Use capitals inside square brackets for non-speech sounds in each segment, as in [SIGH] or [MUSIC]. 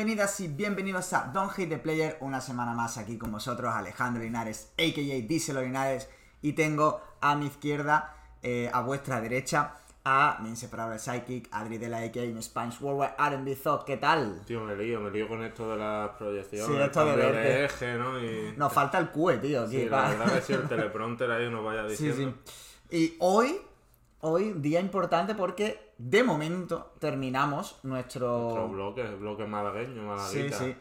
Bienvenidas y bienvenidos a Don't Hate the Player, una semana más aquí con vosotros, Alejandro Linares, a.k.a. Díselo Linares, y tengo a mi izquierda, eh, a vuestra derecha, a mi inseparable psychic, Adri de la a.k.a. mi Spanish Worldwide, R&B Thought, ¿qué tal? Tío, me lío, me lío con esto de las proyecciones, Sí, esto de verte. eje, ¿no? Y... Nos falta el QE, tío, aquí Sí, la verdad que si el [LAUGHS] teleprompter ahí nos vaya Sí, diciendo. sí. Y hoy, hoy, día importante porque de momento terminamos nuestro... Nuestro bloque, el bloque malagueño, Sí, malaguita. sí.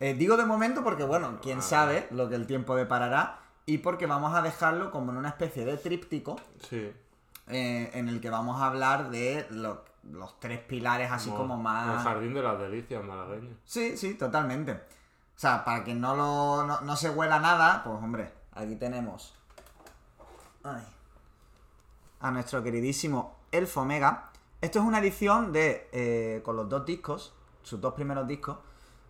Eh, digo de momento porque, bueno, quién Ah. sabe lo que el tiempo deparará y porque vamos a dejarlo como en una especie de tríptico Sí. eh, en el que vamos a hablar de lo- los tres pilares así como, El más... jardín de las delicias malagueño. Sí, sí, totalmente. O sea, para que no, lo, no, no se huela nada, pues hombre, aquí tenemos ay, a nuestro queridísimo Elfo Omega. Esto es una edición de eh, con los dos discos, sus dos primeros discos,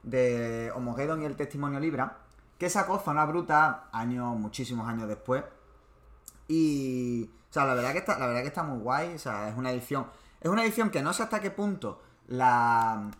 de Homogeddon y el Testimonio Libra, que sacó Zona Bruta años, muchísimos años después. Y. O sea, la verdad que está, la verdad que está muy guay. O sea, es una edición. Es una edición que no sé hasta qué punto la.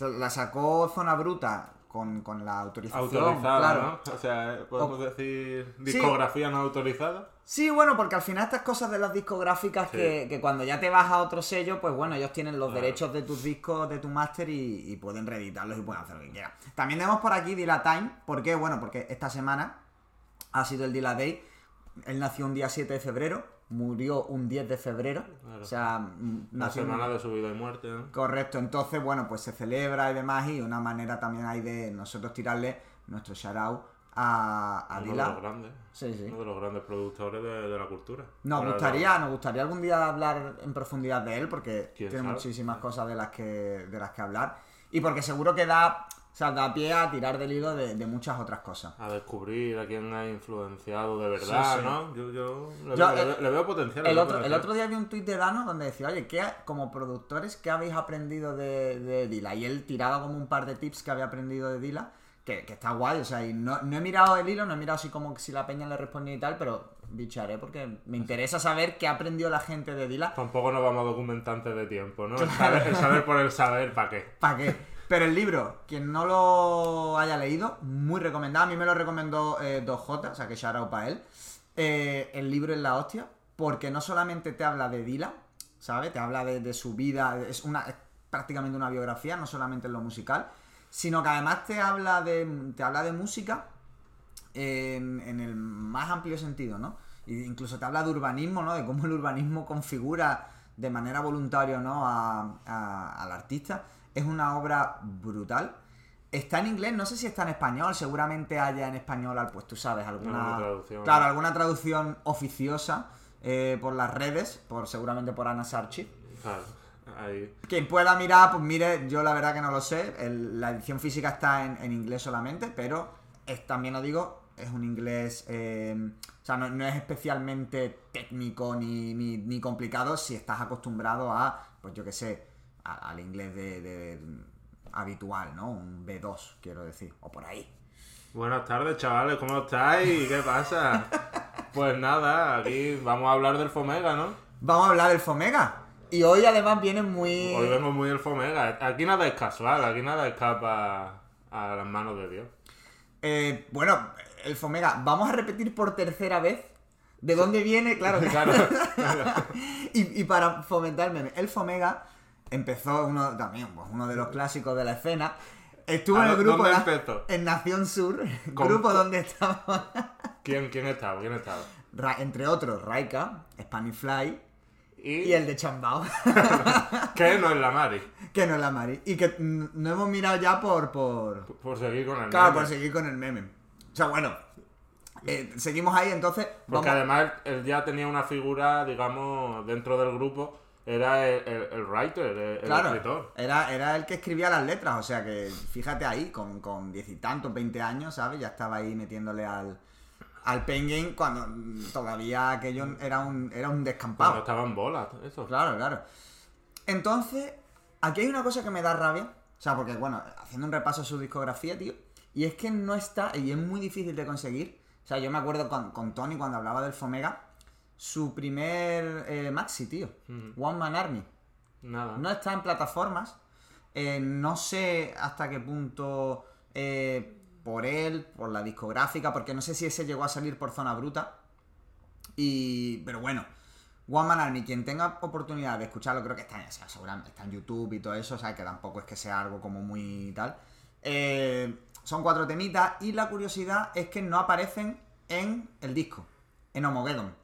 la sacó Zona Bruta con, con la autorización. Autorizada, claro. ¿no? O sea, podemos decir Sí. discografía no autorizada. Sí, bueno, porque al final estas cosas de las discográficas Sí. que, que cuando ya te vas a otro sello, pues bueno, ellos tienen los Claro. derechos de tus discos, de tu máster y, y pueden reeditarlos y pueden hacer lo que quieran. También tenemos por aquí Dila Time, ¿por qué? Bueno, porque esta semana ha sido el Dila Day. Él nació un día 7 de febrero, murió un 10 de febrero. Claro. O sea, mm, La semana de su vida y muerte. Correcto, entonces, bueno, pues se celebra y demás, y una manera también hay de nosotros tirarle nuestro shout out a, a Uno de Dila. los grandes. Sí, sí. Uno de los grandes productores de, de la cultura. Nos gustaría, nos gustaría algún día hablar en profundidad de él, porque ¿Quién tiene sabe? muchísimas cosas de las que de las que hablar. Y porque seguro que da, o sea, da pie a tirar del hilo de, de muchas otras cosas. A descubrir a quién ha influenciado de verdad, Sí. ¿no? Yo, yo, le, Yo, veo- el- veo- le veo potencial. El otro, el otro día vi un tuit de Dano donde decía, oye, ¿qué, como productores, ¿qué habéis aprendido de, de Dila? Y él tiraba como un par de tips que había aprendido de Dila, que, que está guay, o sea, y no, no he mirado el hilo, no he mirado así como si la peña le respondía y tal, pero bicharé porque me interesa saber qué aprendió la gente de Dila. Tampoco nos vamos a documentar antes de tiempo, ¿no? El saber, el saber por el saber, ¿para qué? ¿Para qué? Pero el libro, quien no lo haya leído, muy recomendado. A mí me lo recomendó eh, 2J, o sea que shout out para él. Eh, el libro es la hostia, porque no solamente te habla de Dila, ¿sabes? Te habla de, de su vida, es, una, es prácticamente una biografía, no solamente en lo musical, sino que además te habla de, te habla de música en, en el más amplio sentido, ¿no? Y incluso te habla de urbanismo, ¿no? De cómo el urbanismo configura de manera voluntaria, ¿no? A- a- al artista. Es una obra brutal. Está en inglés, no sé si está en español, seguramente haya en español, pues tú sabes, alguna, Alguna traducción. claro, alguna traducción oficiosa eh, por las redes, por seguramente por Ana Sarchi. Claro, ahí. Quien pueda mirar, pues mire, yo la verdad que no lo sé. El- la edición física está en, en inglés solamente, pero es, también lo digo, es un inglés. eh, o sea, no, no es especialmente técnico ni, ni- ni complicado si estás acostumbrado a, pues yo qué sé, a- al inglés de, de- habitual, ¿no? Un B2, quiero decir, o por ahí. Buenas tardes, chavales, ¿cómo estáis? ¿Qué pasa? [LAUGHS] Pues nada, aquí vamos a hablar del Fomega, ¿no? Vamos a hablar del Fomega. Y hoy además viene muy. Hoy vengo muy del Fomega. Aquí nada es casual, aquí nada escapa a las manos de Dios. Eh, bueno, el Fomega, vamos a repetir por tercera vez de dónde viene, claro. [LAUGHS] Claro. [LAUGHS] y, y para fomentarme, el Fomega empezó uno también, pues, uno de los clásicos de la escena. Estuvo en ¿A el grupo en Nación Sur, [LAUGHS] Con- grupo donde estaba, ¿Quién, quién estaba? ¿Quién estaba? Ra- entre otros, Raika, Spanish Fly Y, y el de Chambao, [LAUGHS] que no es la Mari. que no es la Mari. Y que no hemos mirado ya por, por, Por seguir con el Claro, meme. por seguir con el meme. O sea, bueno, eh, seguimos ahí, entonces. Porque vamos- además él ya tenía una figura, digamos, dentro del grupo. Era el, el- el writer, el, el claro, escritor. era, era el que escribía las letras, o sea que fíjate ahí, con, con diez y tantos, 20 años, ¿sabes? Ya estaba ahí metiéndole al, al Pain Game cuando mm, todavía aquello era un, era un Cuando descampado. estaba en bolas, eso. Claro, claro. Entonces, aquí hay una cosa que me da rabia, o sea, porque bueno, haciendo un repaso a su discografía, tío, y es que no está, y es muy difícil de conseguir. O sea, yo me acuerdo con, con Tony cuando hablaba del Fomega, su primer eh, maxi, tío, Ujú. One Man Army. Nada. No está en plataformas. Eh, no sé hasta qué punto eh, por él, por la discográfica, porque no sé si ese llegó a salir por Zona Bruta. Y. Pero bueno. One Man Army, quien tenga oportunidad de escucharlo, creo que está, o sea, seguramente está en YouTube y todo eso, o sea, que tampoco es que sea algo como muy tal. Eh, son cuatro temitas y la curiosidad es que no aparecen en el disco, en Homogeddon.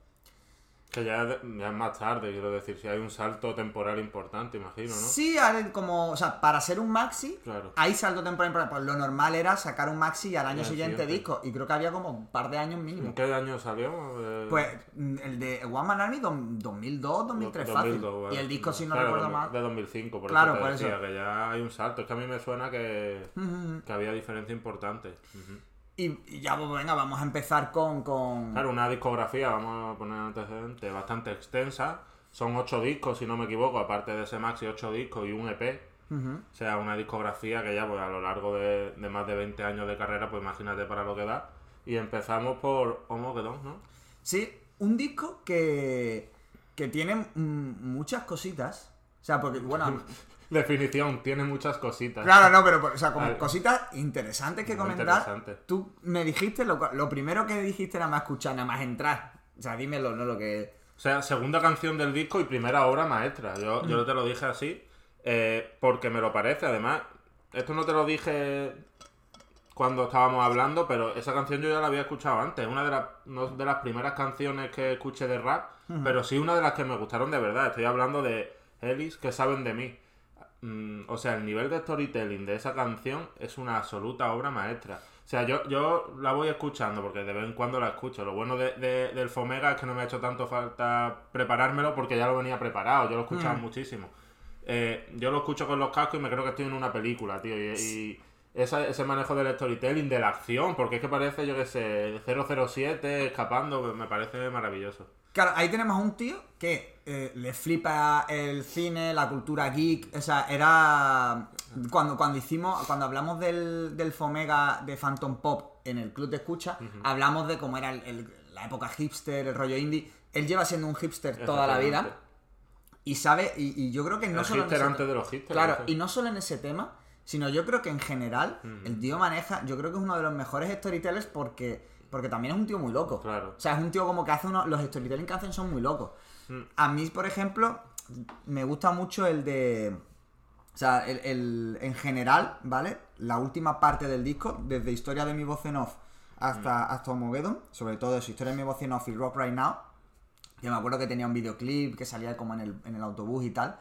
Que ya, es- más tarde, quiero decir, si hay un salto temporal importante, imagino, ¿no? Sí, como, o sea, para ser un maxi, Claro. hay salto temporal. Pues lo normal era sacar un maxi y al año siguiente siguiente. disco. Y creo que había como un par de años mínimo. ¿En qué año salió? Eh, Pues mm, el de One Man Army, dom- 2002, 2003 fácil. 2002, vale. Y el disco, si no Claro, recuerdo mal. De 2005, por Claro, eso te por decía, eso. que ya hay un salto. Es que a mí me suena que, que había diferencia importante. Ujú. Y, y ya, pues venga, vamos a empezar con. con... Claro, una discografía, vamos a poner antecedentes, bastante extensa. Son ocho discos, si no me equivoco, aparte de ese maxi, ocho discos y un EP. O sea, una discografía que ya pues, a lo largo de, de más de 20 años de carrera, pues imagínate para lo que da. Y empezamos por Homogeddon, ¿no? Sí, un disco que. que tiene muchas cositas. O sea, porque, bueno. [LAUGHS] Definición, tiene muchas cositas. Claro, no, pero o sea, como cositas interesantes que Muy comentar. interesante. Tú me dijiste, lo, lo primero que dijiste nada más escuchar, nada más entrar. O sea, dímelo, no lo que. O sea, segunda canción del disco y primera obra maestra. Yo, Mm. yo te lo dije así eh, porque me lo parece. Además, esto no te lo dije cuando estábamos hablando, pero esa canción yo ya la había escuchado antes. Una de, las no de las primeras canciones que escuché de rap, pero sí una de las que me gustaron de verdad. Estoy hablando de Ellis, que saben de mí. Mm, o sea, el nivel de storytelling de esa canción es una absoluta obra maestra. O sea, yo, yo la voy escuchando porque de vez en cuando la escucho. Lo bueno de, de- del Fomega es que no me ha hecho tanto falta preparármelo porque ya lo venía preparado. Yo lo escuchaba muchísimo. Eh, yo lo escucho con los cascos y me creo que estoy en una película, tío. Y, y esa- ese manejo del storytelling, de la acción, porque es que parece, yo qué sé, 007 escapando, me parece maravilloso. Claro, ahí tenemos a un tío que eh, le flipa el cine, la cultura geek. O sea, era. Cuando, cuando hicimos. Cuando hablamos del, del Fomega de Phantom Pop en el club de escucha, hablamos de cómo era el- el- la época hipster, el rollo indie. Él lleva siendo un hipster toda la vida. Y sabe, y, y yo creo que no El solo. en hipster ese antes te- de los hipsters, Claro, y no solo en ese tema, sino yo creo que en general el tío maneja. Yo creo que es uno de los mejores storytellers porque. Porque también es un tío muy loco. Claro. O sea, es un tío como que hace unos. Los storytelling que hacen son muy locos. Mm. A mí, por ejemplo, me gusta mucho el de. O sea, el, el- en general, ¿vale? La última parte del disco, desde Historia de mi voz en off hasta, hasta Homogeddon, sobre todo eso, Historia de mi voz en off y Rock Right Now. Yo me acuerdo que tenía un videoclip que salía como en el, en el autobús y tal.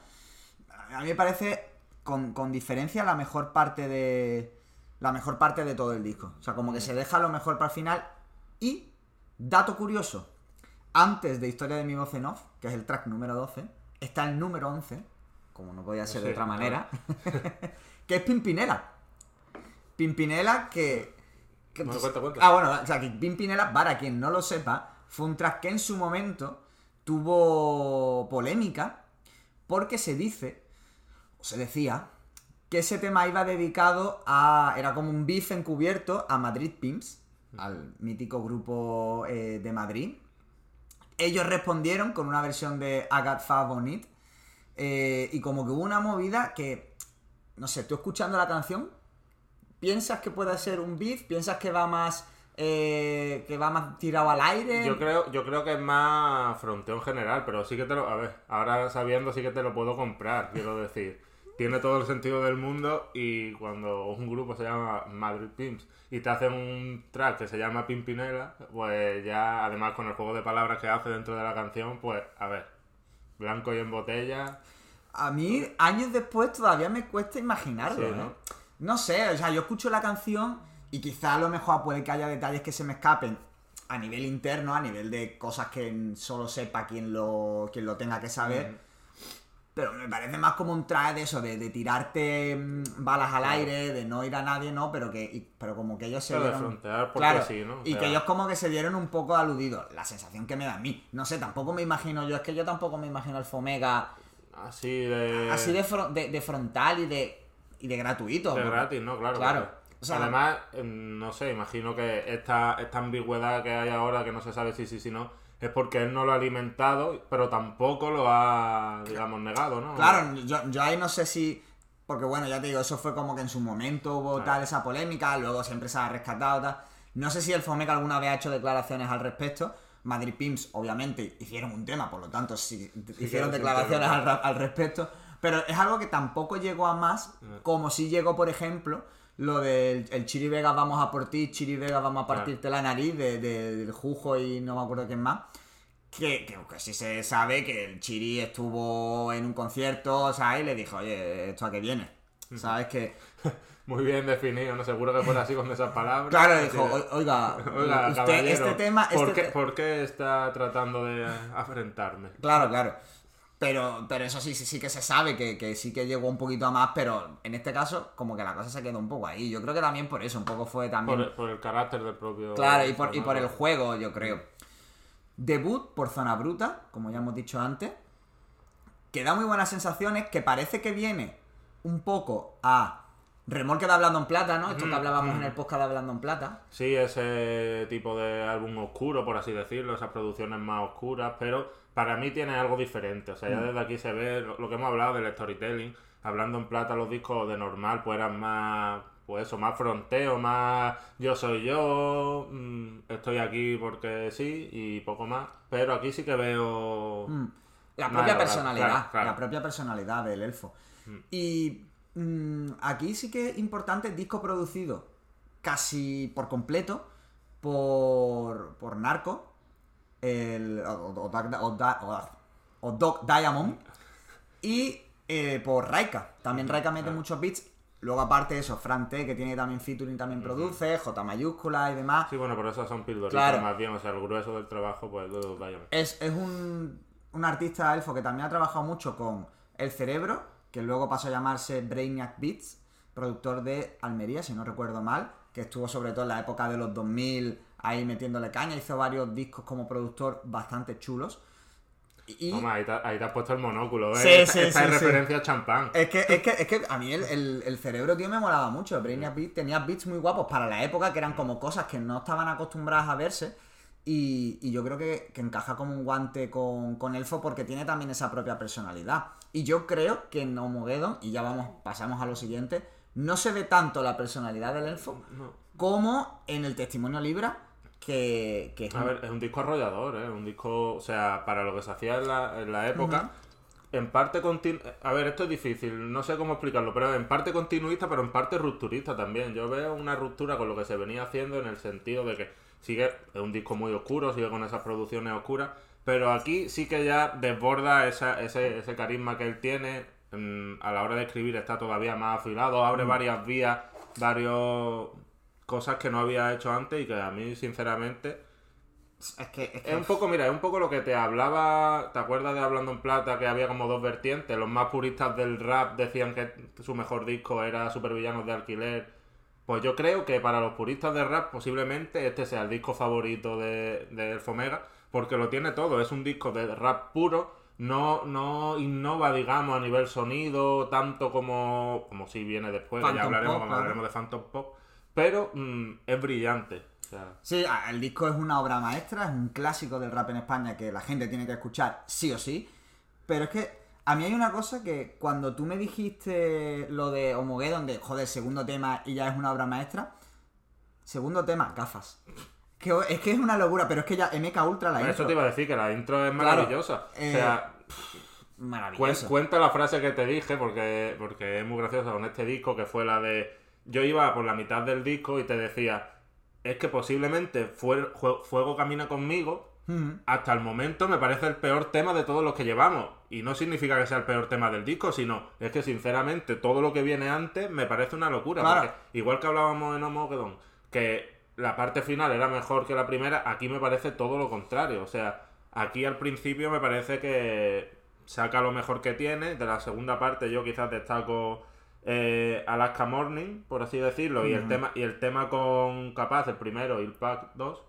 A mí me parece, con, con diferencia, la mejor parte de. La mejor parte de todo el disco. O sea, como que se deja lo mejor para el final. Y, dato curioso, antes de Historia de mi voz en off, que es el track número 12, está el número 11, como no podía ser de otra claro. manera, [LAUGHS] que es Pimpinela. Pimpinela que... que- Bueno, cuenta, cuenta. Ah, bueno, o sea, que Pimpinela, para quien no lo sepa, fue un track que en su momento tuvo polémica porque se dice, o se decía, que ese tema iba dedicado a. Era como un beef encubierto a Madrid Pimps, al mítico grupo eh, de Madrid. Ellos respondieron con una versión de Agat Fa Bonit. eh, y como que hubo una movida que. No sé, tú escuchando la canción, piensas que puede ser un beef, piensas que va más. eh, que va más tirado al aire. Yo creo, yo creo que es más fronteo en general, pero sí que te lo. A ver, ahora sabiendo sí que te lo puedo comprar, quiero decir. Tiene todo el sentido del mundo y cuando un grupo se llama Madrid Pimps y te hacen un track que se llama Pimpinela, pues ya, además con el juego de palabras que hace dentro de la canción, pues a ver, blanco y en botella. A mí, años después, todavía me cuesta imaginarlo, Sí, ¿no? ¿no? No sé, o sea, yo escucho la canción y quizá a lo mejor puede que haya detalles que se me escapen a nivel interno, a nivel de cosas que solo sepa quien lo, quien lo tenga que saber. Pero me parece más como un traje de eso, de, de tirarte mm, balas al aire, de no ir a nadie, ¿no? Pero que y- pero como que ellos se Pero de dieron... porque Claro, sí, ¿no? O y que ellos como que se dieron un poco aludidos. La sensación que me da a mí. No sé, tampoco me imagino yo, es que yo tampoco me imagino el Fomega Así de. así de, fron- de, de frontal y de, y de gratuito. De porque- gratis, ¿no? Claro. Claro. claro. O sea, Además, em, no sé, imagino que esta, esta ambigüedad que hay ahora, que no se sabe si sí, si no, es porque él no lo ha alimentado, pero tampoco lo ha, digamos, negado, ¿no? Claro, yo, yo ahí no sé si. porque bueno, ya te digo, eso fue como que en su momento hubo Claro. tal esa polémica, luego siempre se ha rescatado tal. No sé si el Fomega alguna vez ha hecho declaraciones al respecto. Madrid Pims, obviamente, hicieron un tema, por lo tanto, sí, hicieron declaraciones al, al respecto. Pero es algo que tampoco llegó a más, como si llegó, por ejemplo, lo del el Chiri Vega vamos a por ti, Chiri Vega vamos a partirte la nariz, de, de- del Jujo y no me acuerdo quién más. Que, que, que sí se sabe que el Chiri estuvo en un concierto, ¿sabes? Y le dijo, oye, ¿esto a qué viene? ¿Sabes? Que, [LAUGHS] Muy bien definido, no seguro que fuera así con esas palabras. claro, dijo, "O- oiga, [LAUGHS] Oiga, usted, este tema... ¿por, este qué, te- por qué está tratando de [LAUGHS] afrentarme? Claro, claro. Pero, pero eso sí, sí, sí que se sabe que, que sí que llegó un poquito a más, pero en este caso, como que la cosa se quedó un poco ahí. Yo creo que también por eso, un poco fue también. Por, el- por el carácter del propio. Claro, y por, y por el juego, yo creo. Debut por zona bruta, como ya hemos dicho antes. Que da muy buenas sensaciones, que parece que viene un poco a remolque de Hablando en Plata, ¿no? Esto que Mm, hablábamos mm. en el podcast de Hablando en Plata. Sí, ese tipo de álbum oscuro, por así decirlo, esas producciones más oscuras, pero para mí tiene algo diferente. O sea, ya Mm. desde aquí se ve lo, lo que hemos hablado del storytelling. Hablando en plata, los discos de normal pues eran más, pues eso, más fronteo, más yo soy yo, mm, estoy aquí porque sí y poco más. Pero aquí sí que veo... Mm. La propia personalidad, claro, claro. la propia personalidad del elfo. Y aquí sí que es importante disco producido casi por completo por, por Narco, el, o, o- Doc- Doc Diamond, y eh, por Raika. También Raika mete muchos beats. Luego aparte de eso, Fran T, que tiene también featuring, también produce, J mayúscula y demás. Sí, bueno, pero esas son pildoritas Claro. más bien, o sea, el grueso del trabajo, pues, de los Diamond. Es, es un, un artista elfo que también ha trabajado mucho con El Cerebro, que luego pasó a llamarse Brainiac Beats, productor de Almería, si no recuerdo mal, que estuvo sobre todo en la época de los 2000 ahí metiéndole caña, hizo varios discos como productor bastante chulos. Y Toma, ahí te, ahí te has puesto el monóculo, ¿eh? Sí, esta sí, esta sí, es referencia a champán. es que, es, que, es que a mí el, el- el cerebro, tío, me molaba mucho. Brainiac Beats tenía beats muy guapos para la época, que eran como cosas que no estaban acostumbradas a verse. Y, y yo creo que, que encaja como un guante con, con Elfo porque tiene también esa propia personalidad. Y yo creo que en Homogeddon, y ya vamos, pasamos a lo siguiente, no se ve tanto la personalidad del Elfo No. como en el testimonio Libra, que, que es A un- ver, es un disco arrollador, ¿eh? Un disco, o sea, para lo que se hacía en la, en la época, en parte continu... A ver, esto es difícil, no sé cómo explicarlo, pero en parte continuista, pero en parte rupturista también. Yo veo una ruptura con lo que se venía haciendo en el sentido de que sigue, es un disco muy oscuro, sigue con esas producciones oscuras, pero aquí sí que ya desborda esa, ese, ese carisma que él tiene. mm, a la hora de escribir está todavía más afilado, abre varias vías, varios cosas que no había hecho antes y que a mí, sinceramente, es que, es que- es un poco, mira, es un poco lo que te hablaba, ¿te acuerdas de Hablando en Plata que había como dos vertientes? Los más puristas del rap decían que su mejor disco era Supervillanos de Alquiler. Pues yo creo que para los puristas del rap posiblemente este sea el disco favorito de, de Elfomega, porque lo tiene todo, es un disco de rap puro, no, no innova, digamos, a nivel sonido, tanto como, como si viene después, que ya hablaremos Pop, cuando hablaremos de Phantom Pop, pero mm, es brillante. O sea, Sí, el disco es una obra maestra, es un clásico del rap en España que la gente tiene que escuchar sí o sí. Pero es que a mí hay una cosa que cuando tú me dijiste lo de Homogeddon, de joder, segundo tema y ya es una obra maestra. Segundo tema, gafas. Que es que es una locura, pero es que ya MK Ultra la Bueno, intro. eso te iba a decir, que la intro es Claro, maravillosa. eh, o sea, Cuen- Maravilloso. cuenta la frase que te dije porque, porque es muy graciosa con este disco que fue la de yo iba por la mitad del disco y te decía es que posiblemente fue, Jue- Fuego camina conmigo Ujú. hasta el momento me parece el peor tema de todos los que llevamos y no significa que sea el peor tema del disco sino es que sinceramente todo lo que viene antes me parece una locura Claro. igual que hablábamos en Homogeddon que la parte final era mejor que la primera aquí me parece todo lo contrario o sea aquí al principio me parece que saca lo mejor que tiene. De la segunda parte yo quizás destaco eh, Alaska Morning, por así decirlo, y el tema y el tema con Capaz, el primero, y el Pack 2,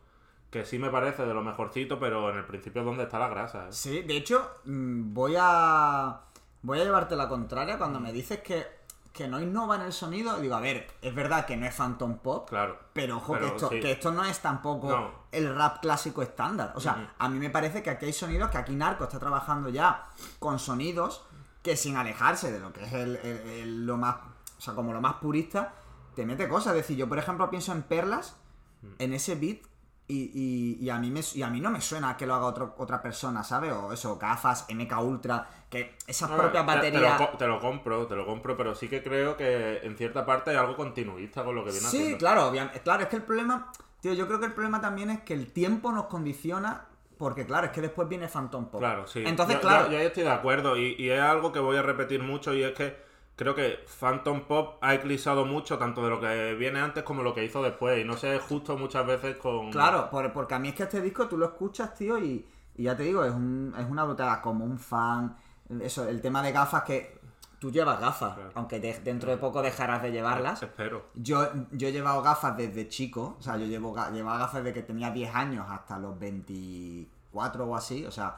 que sí me parece de lo mejorcito, pero en el principio es donde está la grasa. ¿eh? Sí, de hecho, mm, voy a. Voy a llevarte la contraria cuando me dices que, que no innova en el sonido. Digo, a ver, es verdad que no es Phantom Pop, Claro. Pero ojo, Pero que, esto, sí. que esto no es tampoco No. el rap clásico estándar. O sea, a mí me parece que aquí hay sonidos que aquí Narco está trabajando ya con sonidos que sin alejarse de lo que es el, el- el- lo más, o sea, como lo más purista, te mete cosas. Es decir, yo por ejemplo pienso en perlas, en ese beat, y, y- y a mí me, y a mí no me suena que lo haga otro- otra persona, ¿sabes? O eso, gafas, MK Ultra, que esas propias ver, te- te lo baterías... Te, lo compro, te lo compro, pero sí que creo que en cierta parte hay algo continuista con lo que viene Sí, haciendo. claro. Claro, es que el problema, tío, yo creo que el problema también es que el tiempo nos condiciona, porque claro, es que después viene Phantom Pop. Claro, sí. Entonces, Yo- claro, Yo, yo ahí estoy de acuerdo y, y es algo que voy a repetir mucho y es que creo que Phantom Pop ha eclipsado mucho tanto de lo que viene antes como lo que hizo después y no sé justo muchas veces con... claro, por- porque a mí es que este disco tú lo escuchas, tío, y, y ya te digo, es, un, es una brutalidad, como un fan. Eso, el tema de gafas que tú llevas gafas, Claro. aunque de- dentro de poco dejarás de llevarlas. Espero. Yo, yo he llevado gafas desde chico, o sea, yo llevo llevaba gafas desde que tenía 10 años hasta los 24 o así, o sea,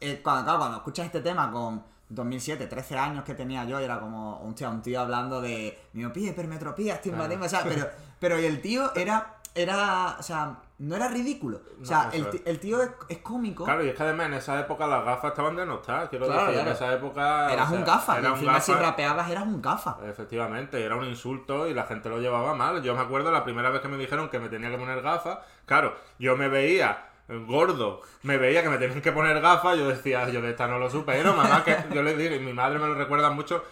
eh, cuando, claro, cuando escuchas este tema con 2007, 13 años que tenía yo, era como un tío, un tío hablando de miopía, hipermetropía, estigmatismo, o sea, pero, pero el tío era, era, o sea, no era ridículo, o sea, No, el, el tío es, es cómico, Claro, y es que además en esa época las gafas estaban denostadas, quiero Claro, decir, claro. en esa época... eras o sea, un gafa, y era un encima si rapeabas eras un gafa. Efectivamente, era un insulto y la gente lo llevaba mal. Yo me acuerdo la primera vez que me dijeron que me tenía que poner gafas. Claro, yo me veía gordo, me veía que me tenían que poner gafas. Yo decía, yo de esta no lo supero, mamá, que yo le dije, y mi madre me lo recuerda mucho.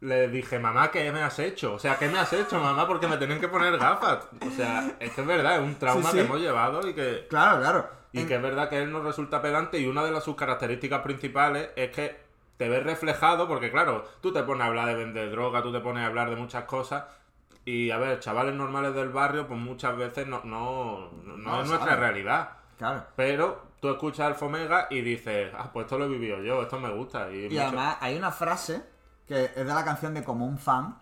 Le dije, mamá, ¿qué me has hecho? O sea, ¿qué me has hecho, mamá? Porque me tenían que poner gafas. O sea, es que es verdad, es un trauma Sí, sí. que hemos llevado y que, Claro, claro. y En- que es verdad que él nos resulta pedante y una de las sus características principales es que te ves reflejado porque claro, tú te pones a hablar de vender droga, tú te pones a hablar de muchas cosas y a ver, chavales normales del barrio pues muchas veces no, no, no, No, es nuestra realidad. Claro. Pero tú escuchas al Fomega y dices, ah, pues esto lo he vivido yo, esto me gusta. Y, Y mucho- además hay una frase que es de la canción de Como un fan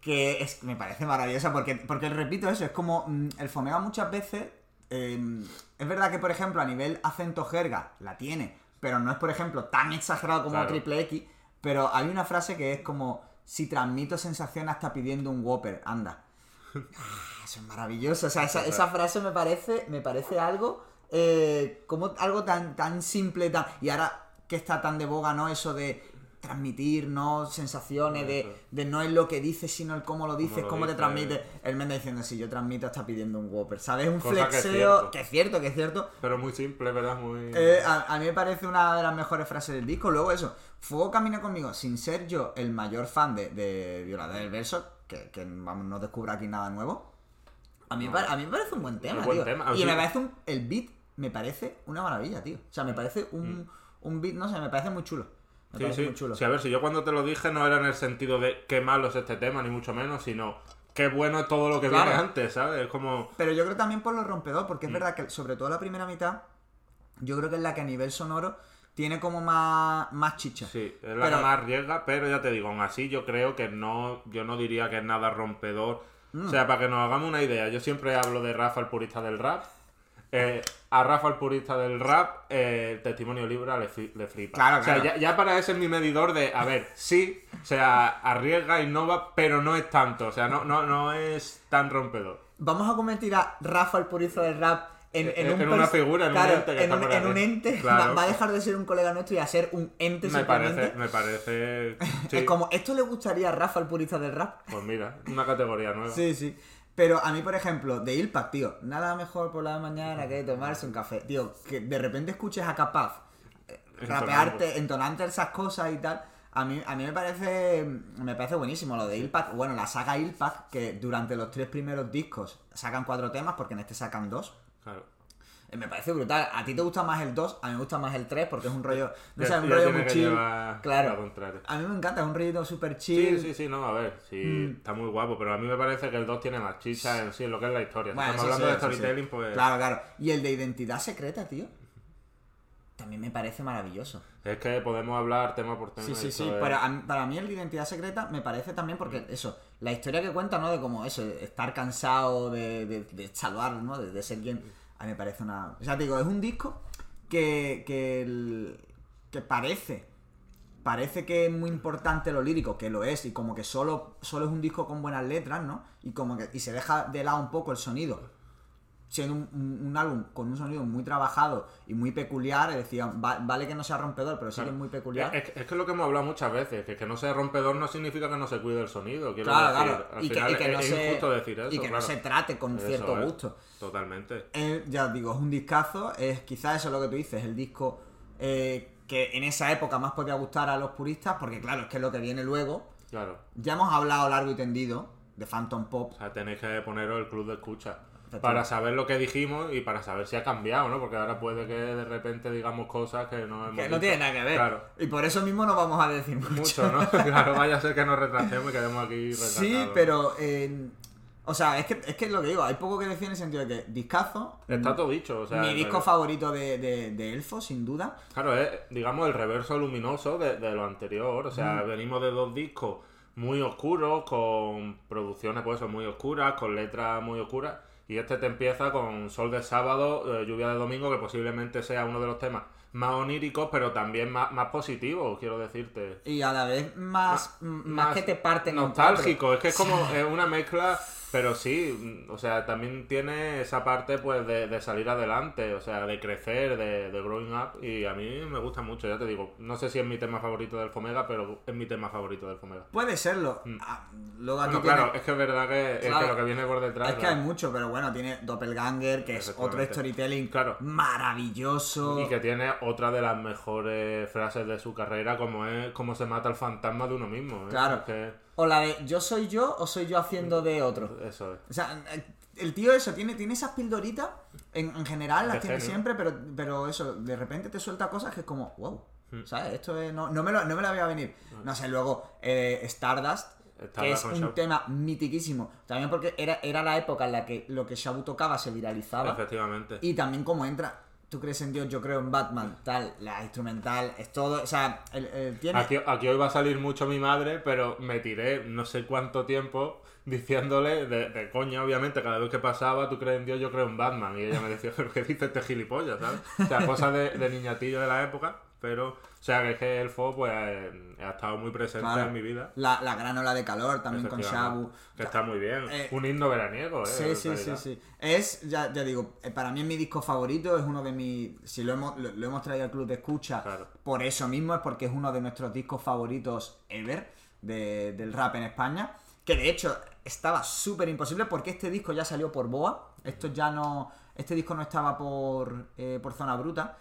que es, me parece maravillosa porque, porque repito eso, es como mm, el Fomega muchas veces eh, es verdad que por ejemplo a nivel acento jerga la tiene, pero no es por ejemplo tan exagerado como Claro. Triple X, pero hay una frase que es como si transmito sensación hasta pidiendo un Whopper, anda. Ah, Eso es maravilloso. O sea, esa, esa frase me parece, me parece algo eh, como algo tan, tan simple, tan. Y ahora que está tan de boga, ¿no? Eso de transmitir, ¿no? Sensaciones, de, de no es lo que dices, sino el cómo lo dices, lo cómo te transmite. Él me anda diciendo, si yo transmito, está pidiendo un Whopper. ¿Sabes? Un Cosa que es flexeo. cierto. Que es cierto, que es cierto. Pero muy simple, ¿verdad? Muy... Eh, a, a mí me parece una de las mejores frases del disco. Luego eso, Fuego camina conmigo, sin ser yo el mayor fan de, de Violador del Verso, que, que vamos, no descubro aquí nada nuevo. A mí, me pare- a mí me parece un buen tema, Un buen tío. tema, Y sí. me parece un, el beat, me parece una maravilla, tío. O sea, me parece un, un beat, no sé, me parece muy chulo. Me Mm. Sí, sí. muy chulo. Sí, a ver, si yo cuando te lo dije no era en el sentido de qué malo es este tema, ni mucho menos, sino qué bueno es todo lo que Claro. viene antes, ¿sabes? Es como... Pero yo creo también por lo rompedor, porque Mm. es verdad que sobre todo la primera mitad, yo creo que es la que a nivel sonoro tiene como más, más chicha. Sí, es la Pero- que más arriesga, pero ya te digo, aún así yo creo que no, yo no diría que es nada rompedor. Mm. O sea, para que nos hagamos una idea, yo siempre hablo de Rafa el purista del rap. Eh, a Rafa el purista del rap, eh, el testimonio libre le, le flipa. Claro, o sea, claro. ya, ya para ese es mi medidor de, a ver, sí, o sea, arriesga, innova, pero no es tanto, o sea, no, no, no es tan rompedor. Vamos a convertir a Rafa el purizo del rap en, en, En- un en una figura, en un Claro, ente que en está un, un ente. Claro. Va, a dejar de ser un colega nuestro y a ser un ente Me parece, me parece... [LAUGHS] sí. Es como, ¿esto le gustaría a Rafa el purista del rap? Pues mira, una categoría nueva. Sí, sí. Pero a mí, por ejemplo, de Ilpac, tío, nada mejor por la mañana que tomarse un café. Tío, que de repente escuches a Capaz eh, rapearte, entonante esas cosas y tal. A mí, a mí me parece me parece buenísimo lo de Ilpac. Bueno, la saga Ilpac, que durante los tres primeros discos sacan cuatro temas, porque en este sacan dos. Claro. Me parece brutal. A ti te gusta más el 2, a mí me gusta más el 3 porque es un rollo. No sé, un ya rollo muy chill. Claro. A mí me encanta, es un rollito súper chill. Sí, sí, sí, no, a ver, sí, Mm. está muy guapo, pero a mí me parece que el 2 tiene más chicha en sí, en lo que es la historia. Bueno, Estamos hablando sí, de sí. storytelling, pues Claro, claro. Y el de identidad secreta, tío. También me parece maravilloso. es que podemos hablar tema por tema. Sí, sí, sí. es- Para, para mí el de identidad secreta me parece también porque eso, la historia que cuenta, ¿no? De como eso, estar cansado de, de, de salvar, ¿no? De, de ser quien... A mí me parece una... O sea, te digo, es un disco que, que, que parece... Parece que es muy importante lo lírico, que lo es, y como que solo, solo es un disco con buenas letras, ¿no? Y como que y se deja de lado un poco el sonido siendo un, un- un álbum con un sonido muy trabajado y muy peculiar, decían, "Va- vale que no sea rompedor, pero sí que es muy peculiar. Es, es que es lo que hemos hablado muchas veces, que que no sea rompedor no significa que no se cuide el sonido. Quiero Claro, decir, claro. al Y que, final y que es, no es se, injusto decir eso. y que claro. no se trate con Eso cierto es, gusto. Totalmente. Eh, ya os digo, es un discazo. Es quizás eso es lo que tú dices, el disco eh, que en esa época más podía gustar a los puristas, porque claro, es que lo que viene luego. Claro. Ya hemos hablado largo y tendido de Phantom Pop. O sea, tenéis que poneros el club de escucha. Para saber lo que dijimos y para saber si ha cambiado, ¿no? Porque ahora puede que de repente digamos cosas que no hemos Que no tiene nada que ver. Claro. Y por eso mismo no vamos a decir mucho. Mucho, ¿no? [LAUGHS] claro, vaya a ser que nos retrasemos y quedemos aquí retrasados. Sí, pero. eh, o sea, es que, es que es lo que digo, hay poco que decir en el sentido de que discazo. Está todo dicho, o sea... mi disco favorito de, de, de Elfo, sin duda. Claro, es, digamos, el reverso luminoso de, de lo anterior. O sea, venimos de dos discos muy oscuros, con producciones, pues, eso, muy oscuras, con letras muy oscuras. Y este te empieza con Sol de Sábado, eh, Lluvia de Domingo, que posiblemente sea uno de los temas más oníricos, pero también más, más positivos, quiero decirte. Y a la vez más, m- más, que te parten en nostálgico. Es que es como es una mezcla, pero sí, mm, o sea, también tiene esa parte pues de, de salir adelante, o sea, de crecer, de, de growing up. Y a mí me gusta mucho, ya te digo. No sé si es mi tema favorito del Fomega, pero es mi tema favorito del Fomega. Puede serlo. Ah, luego Mm. Bueno, tiene- claro, es que es verdad que, es que lo que viene por detrás. Es que hay mucho, pero bueno, tiene Doppelganger, que es otro storytelling Claro. maravilloso. Y que tiene otra de las mejores frases de su carrera, como es cómo se mata el fantasma de uno mismo. ¿eh? Claro. Es que O la de yo soy yo o soy yo haciendo de otro. eso es. O sea, el tío eso, tiene, tiene esas pildoritas, en, en general las De tiene genio. siempre, pero, pero eso, de repente te suelta cosas que es como, wow, Hmm. ¿sabes? Esto es, no, no, me lo, no me la voy a venir. No sé, luego eh, Stardust, que es un tema mitiquísimo. También porque era, era la época en la que lo que Shabu tocaba se viralizaba. Efectivamente. Y también como entra, tú crees en Dios, yo creo en Batman, tal, la instrumental, es todo, o sea, el, el- tiene... Aquí, aquí hoy va a salir mucho mi madre, pero me tiré no sé cuánto tiempo diciéndole, de, de coña, obviamente, cada vez que pasaba, tú crees en Dios, yo creo en Batman. Y ella me decía, [LAUGHS] ¿pero qué dice este gilipollas, sabes? O sea, cosas de niñatillo de la época, pero, o sea, que es que el FO, pues, eh, ha estado muy presente Claro. en mi vida. La, la gran ola de calor también con. Shabu. Que está muy bien. Eh, Un himno veraniego, ¿eh? Sí, sí, sí, sí. Es, ya, ya digo, eh, para mí es mi disco favorito, es uno de mis... Si lo hemos, lo, lo hemos traído al club de escucha, Claro. por eso mismo, es porque es uno de nuestros discos favoritos ever de- del rap en España. Que de hecho estaba súper imposible porque este disco ya salió por Boa. Esto ya no... Este disco no estaba por, eh, por Zona Bruta.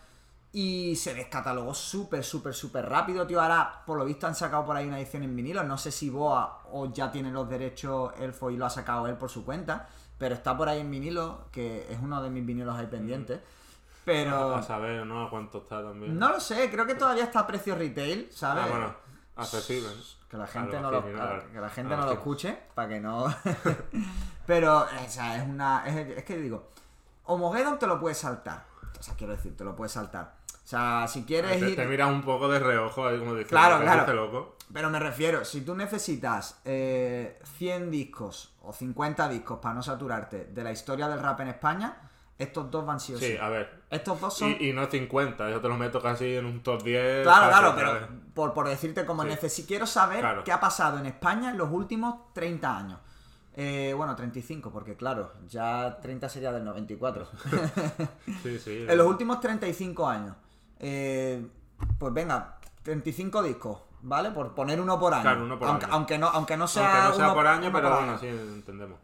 Y se descatalogó súper, súper, súper rápido, tío. Ahora, por lo visto, han sacado por ahí una edición en vinilo. No sé si Boa o ya tiene los derechos Elfo y lo ha sacado él por su cuenta. Pero está por ahí en vinilo, que es uno de mis vinilos ahí pendientes. Pero... A saber, ¿no? A cuánto está también. No lo sé, creo que todavía está a precio retail, ¿sabes? Ah, bueno, accesible. Que la gente no lo, que la gente no lo escuche, para que no. [LAUGHS] Pero, o sea, es una. Es, es que digo, Homogeddon te lo puedes saltar. O sea, quiero decir, te lo puedes saltar. O sea, si quieres Te, ir. te miras un poco de reojo ahí como diciendo, Claro, "¿Qué claro. loco? Pero me refiero, si tú necesitas eh, 100 discos o 50 discos para no saturarte de la historia del rap en España, estos dos van sí o sí. Sí, a ver. Estos dos son. Y, y no 50, yo te lo meto casi en un top 10. Claro, claro, pero por, por decirte como Sí. necesi- quiero saber Claro. qué ha pasado en España en los últimos 30 años. Eh, bueno, 35, porque claro, ya 30 sería del 94. [LAUGHS] Sí, sí. en los últimos 35 años. eh, pues venga, 35 discos, ¿vale? Por poner uno por año. Claro, uno por aunque, año. Aunque, no, aunque no sea, Aunque no sea uno- por año, uno pero por bueno, año. sí, entendemos.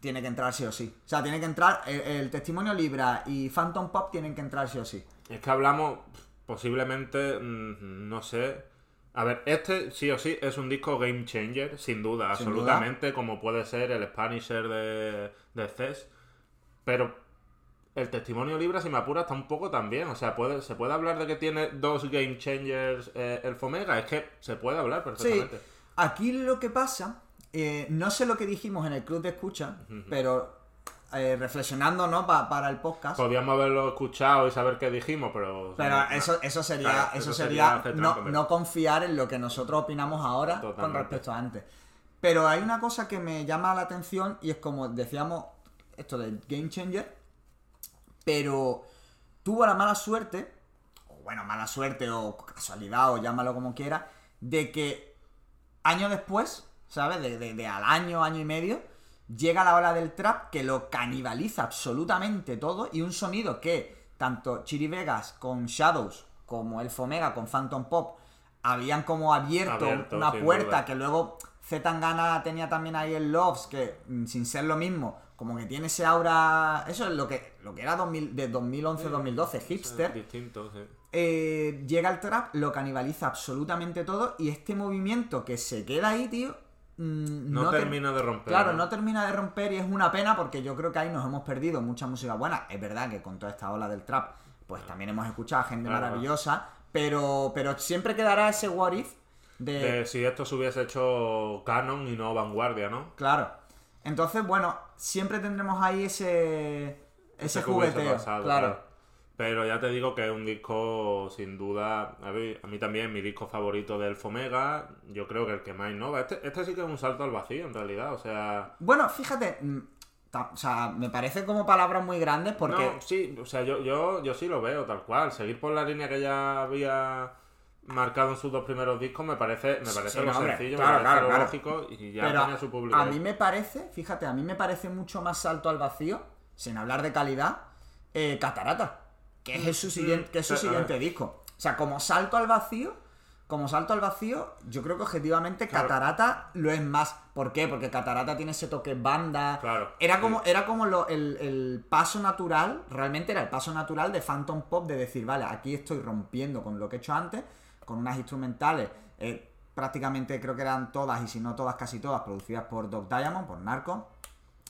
Tiene que entrar sí o sí. O sea, tiene que entrar. El, el testimonio Libra y Phantom Pop tienen que entrar sí o sí. Es que hablamos, posiblemente, mm, no sé. A ver, este sí o sí es un disco game changer, sin duda, Sin absolutamente, como puede ser el Spanisher de, de Cés. Pero el testimonio libre, si me apura, está un poco también. O sea, puede, se puede hablar de que tiene dos game changers eh, el Fomega. Es que se puede hablar Sí, perfectamente. aquí lo que pasa, eh, no sé lo que dijimos en el club de escucha, pero eh, reflexionando, ¿no? Pa- para el podcast. Podríamos haberlo escuchado y saber qué dijimos, pero. Pero no, eso, eso sería, Claro, eso eso sería no, no confiar en lo que nosotros opinamos ahora con respecto a antes. Pero hay una cosa que me llama la atención y es como decíamos esto del Game Changer, pero tuvo la mala suerte, o bueno, mala suerte o casualidad o llámalo como quiera, de que años después, ¿sabes? De, de- de al año, año y medio, llega la ola del trap que lo canibaliza absolutamente todo y un sonido que tanto Chiri Vegas con Shadows como el Fomega con Phantom Pop habían como abierto, Abierto, una puerta duda. que luego Z Tangana tenía también ahí el Loves que mm, sin ser lo mismo como que tiene ese aura eso es lo que lo que era 2000 de 2011-2012 hipster Distinto, sí. eh, llega el trap, lo canibaliza absolutamente todo y este movimiento que se queda ahí, tío, mm, No, ter- termina de romper. Claro, ¿no? termina de romper y es una pena porque yo creo que ahí nos hemos perdido mucha música buena. Es verdad que con toda esta ola del trap, pues también hemos escuchado a gente Claro. maravillosa, pero, pero siempre quedará ese what if de... De si esto se hubiese hecho canon y no vanguardia, ¿no? Claro. Entonces, bueno, siempre tendremos ahí ese... Ese jugueteo. pasado, claro. Pero ya te digo que es un disco sin duda. A mí, a mí también, mi disco favorito del Fomega. Yo creo que el que más innova. Este, este sí que es un salto al vacío, en realidad. O sea. Bueno, fíjate, mm, o sea, me parece como palabras muy grandes porque... No, sí, o sea, yo, yo, yo sí lo veo tal cual. Seguir por la línea que ya había marcado en sus dos primeros discos me parece, me parece sí, lo hombre, sencillo, claro, me parece claro, lo claro. lógico y ya Pero tenía su público. a mí me parece, fíjate, a mí me parece mucho más salto al vacío, sin hablar de calidad, eh, Catarata, que es su siguiente, que es su Mm, ver. siguiente disco. O sea, como salto al vacío, como salto al vacío, yo creo que objetivamente Claro. Catarata lo es más. ¿Por qué? Porque Catarata tiene ese toque banda. Claro, Era sí. como, era como lo- el, el paso natural, realmente era el paso natural de Phantom Pop de decir, vale, aquí estoy rompiendo con lo que he hecho antes, con unas instrumentales, eh, prácticamente creo que eran todas, y si no todas, casi todas, producidas por Doc Diamond, por Narco,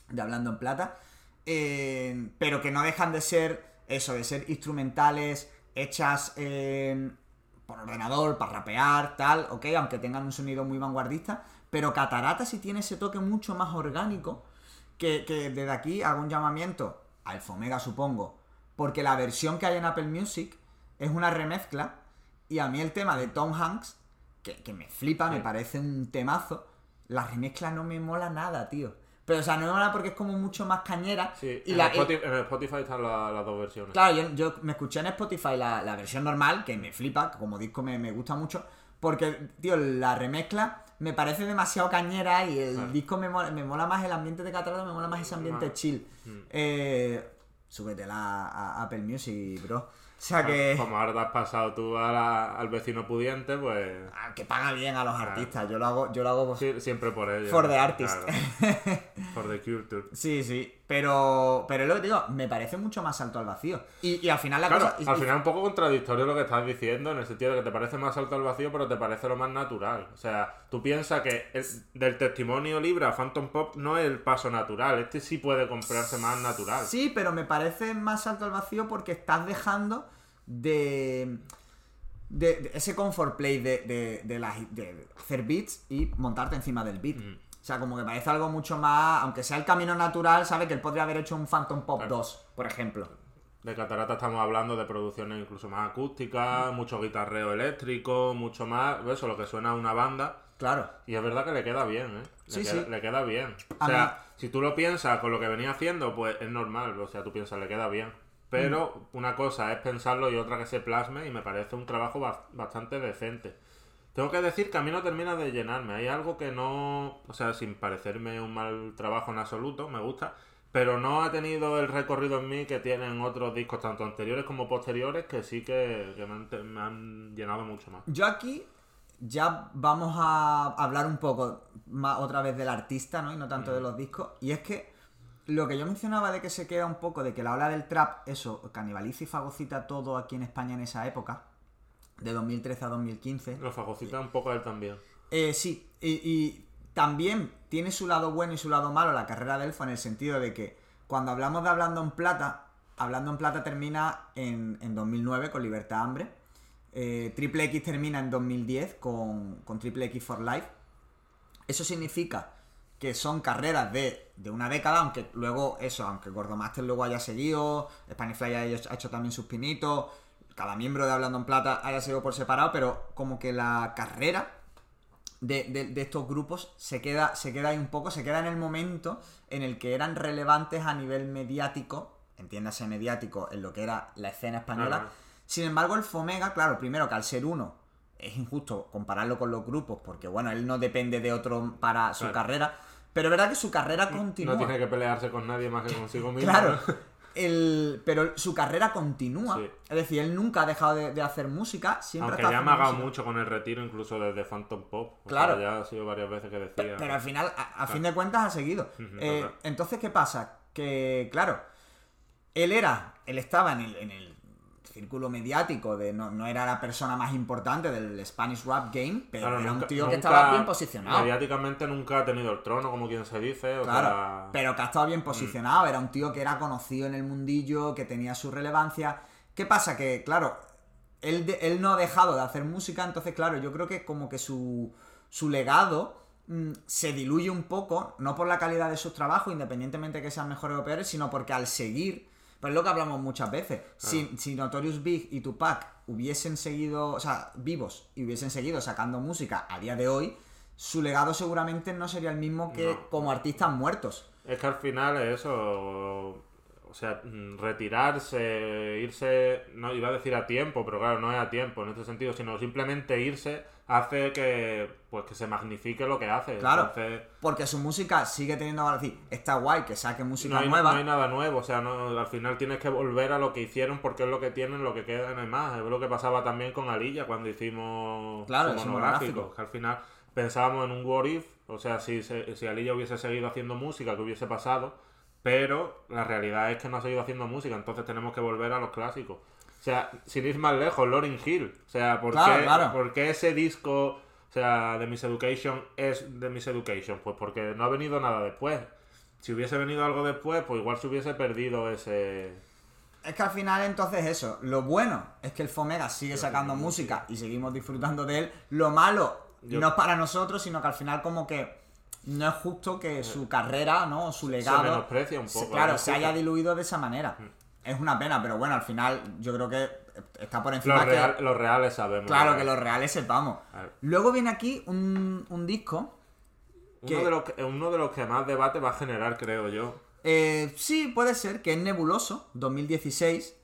de Hablando en Plata, eh, pero que no dejan de ser eso, de ser instrumentales hechas eh, por ordenador, para rapear, tal, ok, aunque tengan un sonido muy vanguardista, pero Catarata sí tiene ese toque mucho más orgánico, que, que desde aquí hago un llamamiento al Fomega, supongo, porque la versión que hay en Apple Music es una remezcla, y a mí el tema de Tom Hanks, que, que me flipa, me parece un temazo, la remezcla no me mola nada, tío. Pero, o sea, no me mola porque es como mucho más cañera. Sí, y en, la, Spotify, en Spotify están la- las dos versiones. Claro, yo, yo me escuché en Spotify la, la versión normal, que me flipa, como disco me, me gusta mucho, porque, tío, la remezcla me parece demasiado cañera y el Claro. disco me mola, me mola más el ambiente de Catarata, me mola más ese ambiente chill. Mm. Eh, súbetela a Apple Music, bro. O sea que... Como ahora te has pasado tú a la- al vecino pudiente, pues. ah, Que paga bien a los artistas, yo lo hago, yo lo hago sí, siempre por ello. for the artist. Claro. [LAUGHS] For the culture. Sí, sí, pero, pero lo que digo, me parece mucho más salto al vacío. Y, y al final la Claro, cosa... al y- final es un poco contradictorio lo que estás diciendo, en el sentido de que te parece más salto al vacío, pero te parece lo más natural. O sea, tú piensas que el- del testimonio libre a Phantom Pop no es el paso natural, este sí puede comprarse más natural. Sí, pero me parece más salto al vacío porque estás dejando de, de, de ese comfort play de, de, las- de hacer beats y montarte encima del beat. Mm. O sea, como que parece algo mucho más, aunque sea el camino natural, sabe que él podría haber hecho un Phantom Pop Claro. 2, por ejemplo. De Catarata estamos hablando de producciones incluso más acústicas, mucho guitarreo eléctrico, mucho más, eso, lo que suena a una banda. Claro. Y es verdad que le queda bien, ¿eh? Le, Sí, queda, sí. le queda bien. O A sea, si tú lo piensas con lo que venía haciendo, pues es normal. O sea, tú piensas, le queda bien. Pero Mm. una cosa es pensarlo y otra que se plasme y me parece un trabajo ba- bastante decente. Tengo que decir que a mí no termina de llenarme. Hay algo que no... O sea, sin parecerme un mal trabajo en absoluto, me gusta. Pero no ha tenido el recorrido en mí que tienen otros discos, tanto anteriores como posteriores, que sí que, que me, han, te- me han llenado mucho más. Yo aquí ya vamos a hablar un poco más otra vez del artista, ¿no? Y no tanto de los discos. Y es que lo que yo mencionaba de que se queda un poco, de que la ola del trap, eso, canibaliza y fagocita todo aquí en España en esa época, de 2013 a 2015. Lo fagocita un poco a él también. Eh, sí, y, y también tiene su lado bueno y su lado malo la carrera de Elfo en el sentido de que cuando hablamos de Hablando en Plata, Hablando en Plata termina en, en 2009 con Libertad Hambre. Eh, Triple X termina en 2010 con, con Triple X for Life. Eso significa que son carreras de, de una década, aunque luego eso, aunque Gordomaster luego haya seguido, Spanifly haya hecho, ha hecho también sus pinitos, cada miembro de Hablando en Plata haya seguido por separado, pero como que la carrera de, de- de estos grupos se queda, se queda ahí un poco, se queda en el momento en el que eran relevantes a nivel mediático, entiéndase mediático, en lo que era la escena española. Sin embargo, el Fomega, claro, primero que al ser uno, es injusto compararlo con los grupos, porque bueno, él no depende de otro para su carrera, Pero es verdad que su carrera continúa. No tiene que pelearse con nadie más que consigo [LAUGHS] mismo. Claro. [LAUGHS] El, pero su carrera continúa. Sí. Es decir, él nunca ha dejado de, de hacer música. Siempre Aunque está ya ha amagado mucho con el retiro, incluso desde Phantom Pop. O Claro. sea, ya ha sido varias veces que decía. Pero al final, a, a fin de cuentas, ha seguido. Eh, entonces, ¿qué pasa? Que, claro, él era, él estaba en el, en el círculo mediático de no, no era la persona más importante del Spanish Rap Game, pero Claro, era un tío que estaba bien posicionado. Mediáticamente nunca ha tenido el trono, como quien se dice. O Claro, sea, pero que ha estado bien posicionado, era un tío que era conocido en el mundillo, que tenía su relevancia. ¿Qué pasa? Que, claro, él, de- él no ha dejado de hacer música, entonces, claro, yo creo que como que su, su legado mm, se diluye un poco, no por la calidad de sus trabajos, independientemente de que sean mejores o peores, sino porque al seguir, pues es lo que hablamos muchas veces, si, si Notorious Big y Tupac hubiesen seguido, o sea, vivos y hubiesen seguido sacando música a día de hoy, su legado seguramente no sería el mismo que No. como artistas muertos. Es que al final es eso. O sea, mm, retirarse, irse. No iba a decir a tiempo, pero claro, no es a tiempo en este sentido, sino simplemente irse hace que. Pues que se magnifique lo que hace. Claro. Entonces, Porque su música sigue teniendo valor. Decir, está guay que saque música no hay, nueva. no hay nada nuevo, o sea, no, al final tienes que volver a lo que hicieron porque es lo que tienen, lo que queda no hay más. Es lo que pasaba también con Alilla cuando hicimos Claro, su monográfico, que al final pensábamos en un what if, o sea, si, si Alilla hubiese seguido haciendo música, que hubiese pasado, pero la realidad es que no ha seguido haciendo música, entonces tenemos que volver a los clásicos. O sea, sin ir más lejos, Lauryn Hill. O sea, ¿por, Claro, qué, claro. por qué ese disco, o sea, de Miss Education es de Miss Education? Pues porque no ha venido nada después. Si hubiese venido algo después, pues igual se hubiese perdido ese... Es que al final entonces eso, lo bueno es que el Fomega sigue sacando música y seguimos disfrutando de él. Lo malo Yo- no es para nosotros, sino que al final como que no es justo que su carrera, ¿no? O su legado... menosprecia un se- poco, claro, se haya diluido de esa manera. Es una pena, pero bueno, al final yo creo que está por encima Los, que... los reales sabemos. Claro, que los reales sepamos. Luego viene aquí un, un disco Uno, que- de los que, uno de los que más debate va a generar, creo yo. Eh, sí, puede ser, que es Nebuloso, 2016.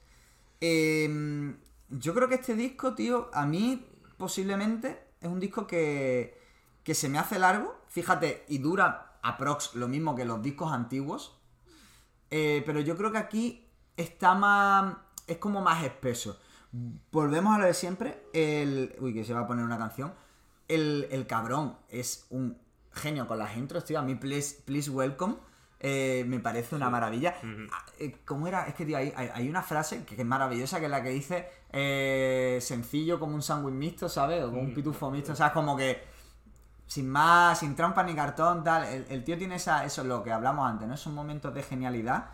Eh, yo creo que este disco, tío, a mí posiblemente es un disco que, que se me hace largo, fíjate, y dura aprox lo mismo que los discos antiguos. Eh, pero yo creo que aquí está más. es como más espeso. Volvemos a lo de siempre. El. Uy, que se va a poner una canción. El, el cabrón es un genio con las intros, tío. A mí, Please, please Welcome. eh, me parece una maravilla. Ah, eh, ¿Cómo era? Es que, tío, hay, hay- una frase que, que es maravillosa, que es la que dice eh, sencillo como un sándwich mixto, ¿sabes? O como un pitufo mixto, o sea, es como que sin más, sin trampa ni cartón, tal. El, el tío tiene esa, eso es lo que hablamos antes, ¿no? Esos momentos de genialidad.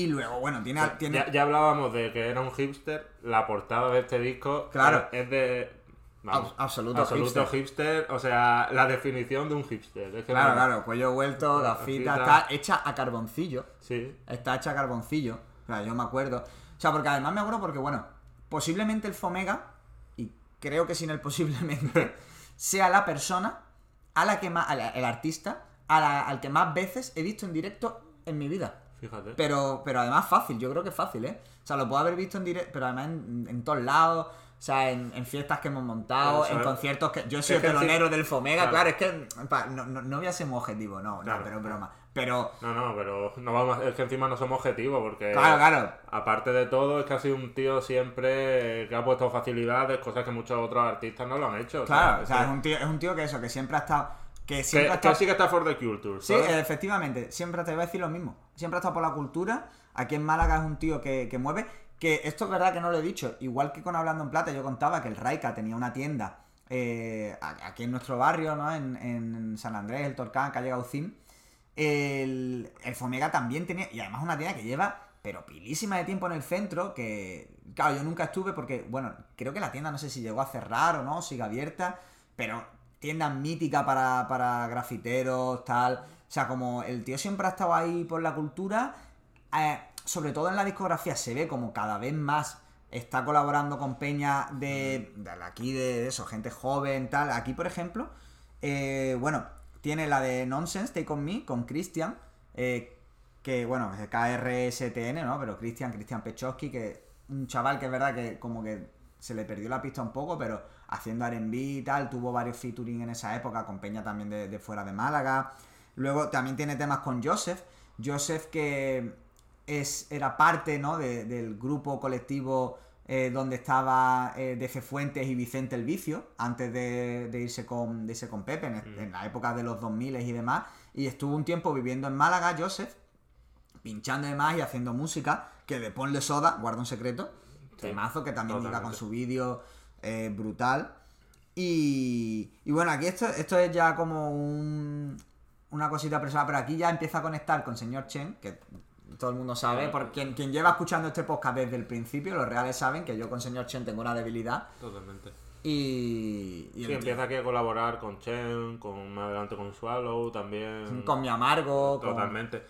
Y luego, bueno, tiene... tiene... Ya, ya hablábamos de que era un hipster. La portada de este disco Claro. es de. vamos, Ab- absoluto absoluto hipster. O sea, la definición de un hipster. Es que Claro, no- claro, cuello vuelto, Gafitas. está hecha a carboncillo. Sí. Está hecha a carboncillo. O sea, yo me acuerdo. O sea, porque además me acuerdo porque, bueno, posiblemente el Fomega, y creo que sin el posiblemente, [LAUGHS] sea la persona a la que más, a la- el artista, a la- al que más veces he visto en directo en mi vida. Fíjate. Pero, pero además fácil, yo creo que es fácil, ¿eh? O sea, lo puedo haber visto en directo, pero además en, en todos lados. O sea, en, en fiestas que hemos montado, Eso en conciertos que. Yo he sido telonero del Fomega, Claro. claro, es que. pa, no, no, no voy a ser muy objetivo, no, Claro. no, pero broma. Pero. No, no, pero no vamos a- es que encima no somos objetivos porque Claro, claro. aparte de todo es que ha sido un tío siempre que ha puesto facilidades, cosas que muchos otros artistas no lo han hecho. o sea, Claro, o sea, es un tío, es un tío que eso, que siempre ha estado. Que que, siempre que estado. sí que está for the culture. Sí, ¿sabes? efectivamente, siempre te voy a decir lo mismo. Siempre ha estado por la cultura. Aquí en Málaga es un tío que, que mueve. Que esto es verdad que no lo he dicho. Igual que con Hablando en Plata, yo contaba que el Raika tenía una tienda eh, aquí en nuestro barrio, ¿no? En, en San Andrés, el Torcán, calle Gaucín. El, el Fomega también tenía. Y además una tienda que lleva, pero pilísima de tiempo en el centro. Que, claro, yo nunca estuve porque, bueno, creo que la tienda no sé si llegó a cerrar o no, sigue abierta. Pero tienda mítica para, para grafiteros, tal. O sea, como el tío siempre ha estado ahí por la cultura. eh, sobre todo en la discografía se ve como cada vez más está colaborando con Peña de, de aquí, de eso, gente joven, tal. Aquí, por ejemplo, eh, bueno, tiene la de Nonsense, Take On Me, con Christian, eh, que, bueno, es KRSTN, ¿no? Pero Christian, Christian Pechowski, que un chaval que es verdad que como que se le perdió la pista un poco, pero haciendo R&B y tal, tuvo varios featuring en esa época, con Peña también de, de fuera de Málaga. Luego también tiene temas con Joseph. Joseph que es, era parte ¿no? de- del grupo colectivo eh, donde estaba eh, Fuentes y Vicente el Vicio, antes de, de irse, con, de irse con Pepe, en, en la época de los 2000 y demás. Y estuvo un tiempo viviendo en Málaga, Joseph, pinchando y demás y haciendo música, que de Ponle Soda, guarda un secreto, Sí, temazo que también llega con su vídeo eh, brutal. Y, y bueno, aquí esto, esto es ya como un- una cosita personal, pero aquí ya empieza a conectar con señor Chen, que todo el mundo sabe, por quien, quien lleva escuchando este podcast desde el principio, los reales saben que yo con señor Chen tengo una debilidad. Totalmente. Y, y Sí, empieza aquí a colaborar con Chen, con más adelante con Swallow también. con mi amargo, con- Totalmente.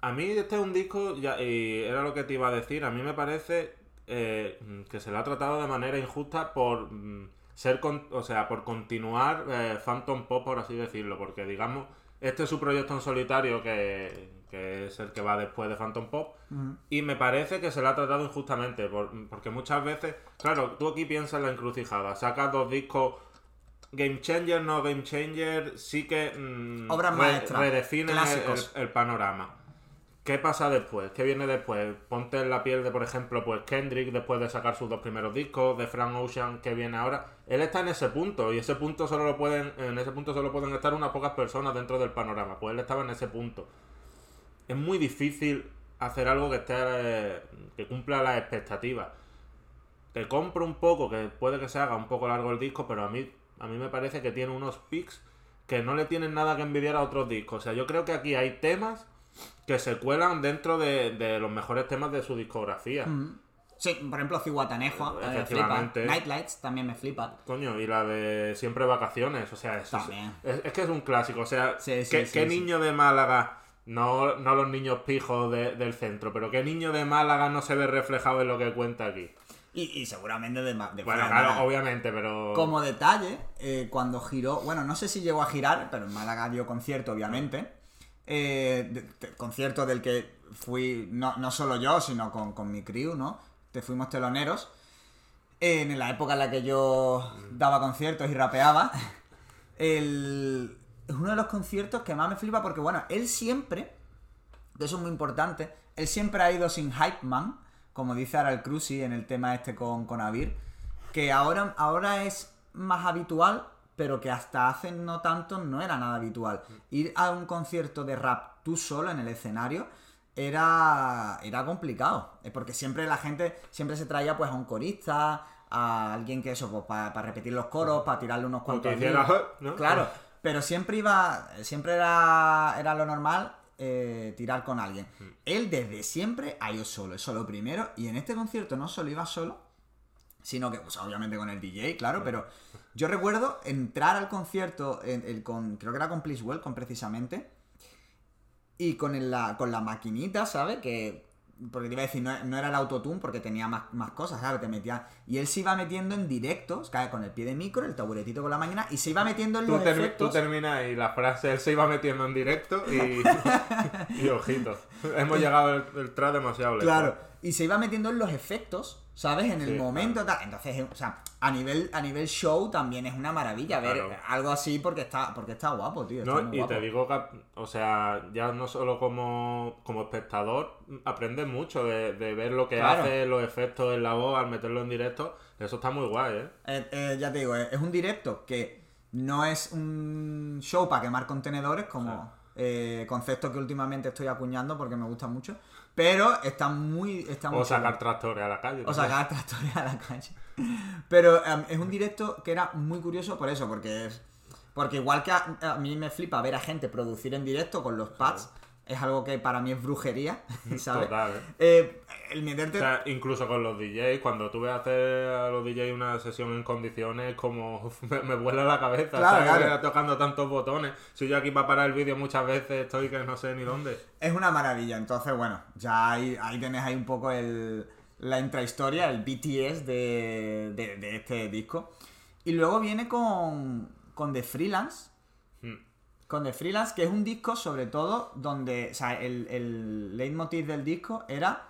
A mí este es un disco, ya, y era lo que te iba a decir, a mí me parece eh, que se le ha tratado de manera injusta por mm, ser, con- o sea, por continuar eh, Phantom Pop, por así decirlo, porque digamos, este es su proyecto en solitario, que, que es el que va después de Phantom Pop, y me parece que se le ha tratado injustamente, por- porque muchas veces, claro, tú aquí piensas en la encrucijada, sacas dos discos... Game Changer, no Game Changer, sí que mm, Obras maestras, redefinen el- clásicos. el, el panorama. ¿Qué pasa después? ¿Qué viene después? Ponte en la piel de, por ejemplo, pues Kendrick después de sacar sus dos primeros discos, de Frank Ocean que viene ahora. Él está en ese punto y ese punto solo lo pueden, en ese punto solo pueden estar unas pocas personas dentro del panorama. Pues él estaba en ese punto. Es muy difícil hacer algo que esté que cumpla las expectativas. Te compro un poco, que puede que se haga un poco largo el disco, pero a mí, a mí me parece que tiene unos pics que no le tienen nada que envidiar a otros discos. O sea, yo creo que aquí hay temas que se cuelan dentro de, de los mejores temas de su discografía. Sí, por ejemplo, mí me flipa. Nightlights también me flipa. Coño, y la de Siempre Vacaciones, o sea, es, También. es, es que es un clásico, o sea, Sí, sí, ¿qué, sí, qué niño de Málaga, no, no los niños pijos de- del centro, pero qué niño de Málaga no se ve reflejado en lo que cuenta aquí? Y, y seguramente de, de Bueno, fuera claro, obviamente, pero... Como detalle, eh, cuando giró, bueno, no sé si llegó a girar, pero en Málaga dio concierto, obviamente. Eh, concierto del que fui, no, no solo yo, sino con, con mi crew, ¿no? Te fuimos teloneros. En la época en la que yo daba conciertos y rapeaba. El, es uno de los conciertos que más me flipa porque, bueno, él siempre, que eso es muy importante, él siempre ha ido sin hype man, como dice ahora el en el tema este con, con Avir, que ahora, ahora es más habitual, pero que hasta hace no tanto no era nada habitual. Ir a un concierto de rap tú solo en el escenario era, era complicado, eh, porque siempre la gente siempre se traía pues a un corista, a alguien que eso, pues para repetir los coros, para tirarle unos cuantos hiciera. [LAUGHS] ¿no? Claro, pero siempre iba, siempre era, era lo normal eh, tirar con alguien. Él desde siempre ha ido solo, eso lo primero, y en este concierto no solo iba solo, sino que, pues obviamente con el DJ, claro, pero yo recuerdo entrar al concierto, en- el con, creo que era con Please Welcome precisamente, y con, el- la, con la maquinita, ¿sabes? Que, porque te iba a decir, no, no era el autotune porque tenía más, más cosas, ¿sabes? Te metía, y él se iba metiendo en directo, ¿sabes? Con el pie de micro, el taburetito con la máquina, y se iba metiendo en Tú, los tú efectos. terminas y la frase él se iba metiendo en directo y, [LAUGHS] y ojito. Hemos llegado el, el track demasiado lejos. Claro, y se iba metiendo en los efectos, ¿sabes? En el Sí, momento tal. Entonces, o sea, a nivel, a nivel show también es una maravilla ver algo así porque está, porque está guapo, tío. está No, muy y guapo. te digo que, o sea, ya no solo como, como espectador, aprendes mucho de, de ver lo que Claro. hace, los efectos en la voz al meterlo en directo. Eso está muy guay, ¿eh? Eh, eh, ya te digo, eh, es un directo que no es un show para quemar contenedores, como concepto que últimamente estoy acuñando porque me gusta mucho. Pero está muy. Está O sacar chulo. tractores a la calle. O sacar [LAUGHS] tractores a la calle. Pero em, es un directo que era muy curioso por eso, porque es. Porque igual que a, a mí me flipa ver a gente producir en directo con los pads, es algo que para mí es brujería, [LAUGHS] ¿sabes? Total, ¿eh? Eh, el O sea, incluso con los DJs, cuando tú ves hacer a los DJs una sesión en condiciones, como [LAUGHS] me, me vuela la cabeza, Claro, ¿sabes? claro. Tocando tantos botones. Si yo aquí para parar el vídeo muchas veces estoy que no sé ni dónde. Es una maravilla, entonces bueno, ya ahí, ahí tenés ahí un poco el, la intrahistoria, el BTS de, de, de este disco. Y luego viene con, con The Freelance. Con The Freelance, que es un disco sobre todo donde, o sea, el, el leitmotiv del disco era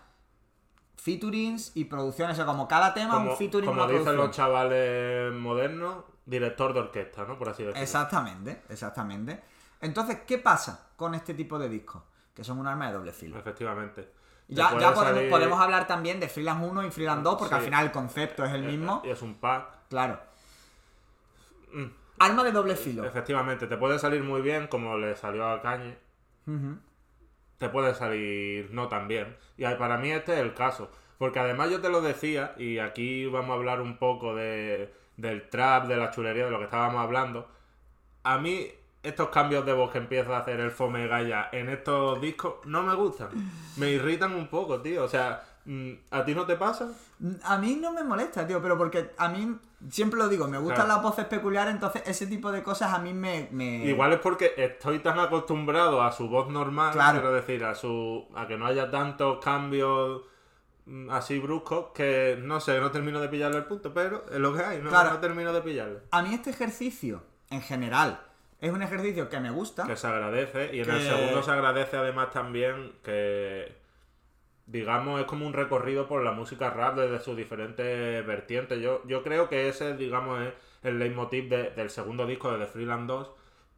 featurings y producciones, o sea, como cada tema Como, un featuring como una dicen producción. los chavales modernos, director de orquesta, ¿no? Por así decirlo. Exactamente, exactamente. Entonces, ¿qué pasa con este tipo de discos? Que son un arma de doble filo. Efectivamente. Te Ya, podemos, salir- podemos hablar también de Freelance 1 y Freelance 2, porque Sí. al final el concepto es el Eh, mismo. Y es un pack. Claro. Mm. Arma de doble filo. Efectivamente, te puede salir muy bien, como le salió a Cañe. Ujú. te puede salir no tan bien. Y para mí este es el caso. Porque además yo te lo decía, y aquí vamos a hablar un poco de, del trap, de la chulería, de lo que estábamos hablando. A mí estos cambios de voz que empieza a hacer el Fome Gaya en estos discos no me gustan. Me irritan un poco, tío. O sea, ¿a ti no te pasa? A mí no me molesta, tío, pero porque a mí, siempre lo digo, me gustan Claro. las voces peculiares, entonces ese tipo de cosas a mí me... me- Igual es porque estoy tan acostumbrado a su voz normal, Claro. quiero decir, a su a que no haya tantos cambios mm, así bruscos que no sé, no termino de pillarle el punto, pero es lo que hay, no, Claro. no termino de pillarle. A mí este ejercicio, en general, es un ejercicio que me gusta. Que se agradece y en el segundo se agradece además también que digamos es como un recorrido por la música rap desde sus diferentes vertientes. Yo, yo creo que ese digamos es el leitmotiv de- del segundo disco de The Freeland 2,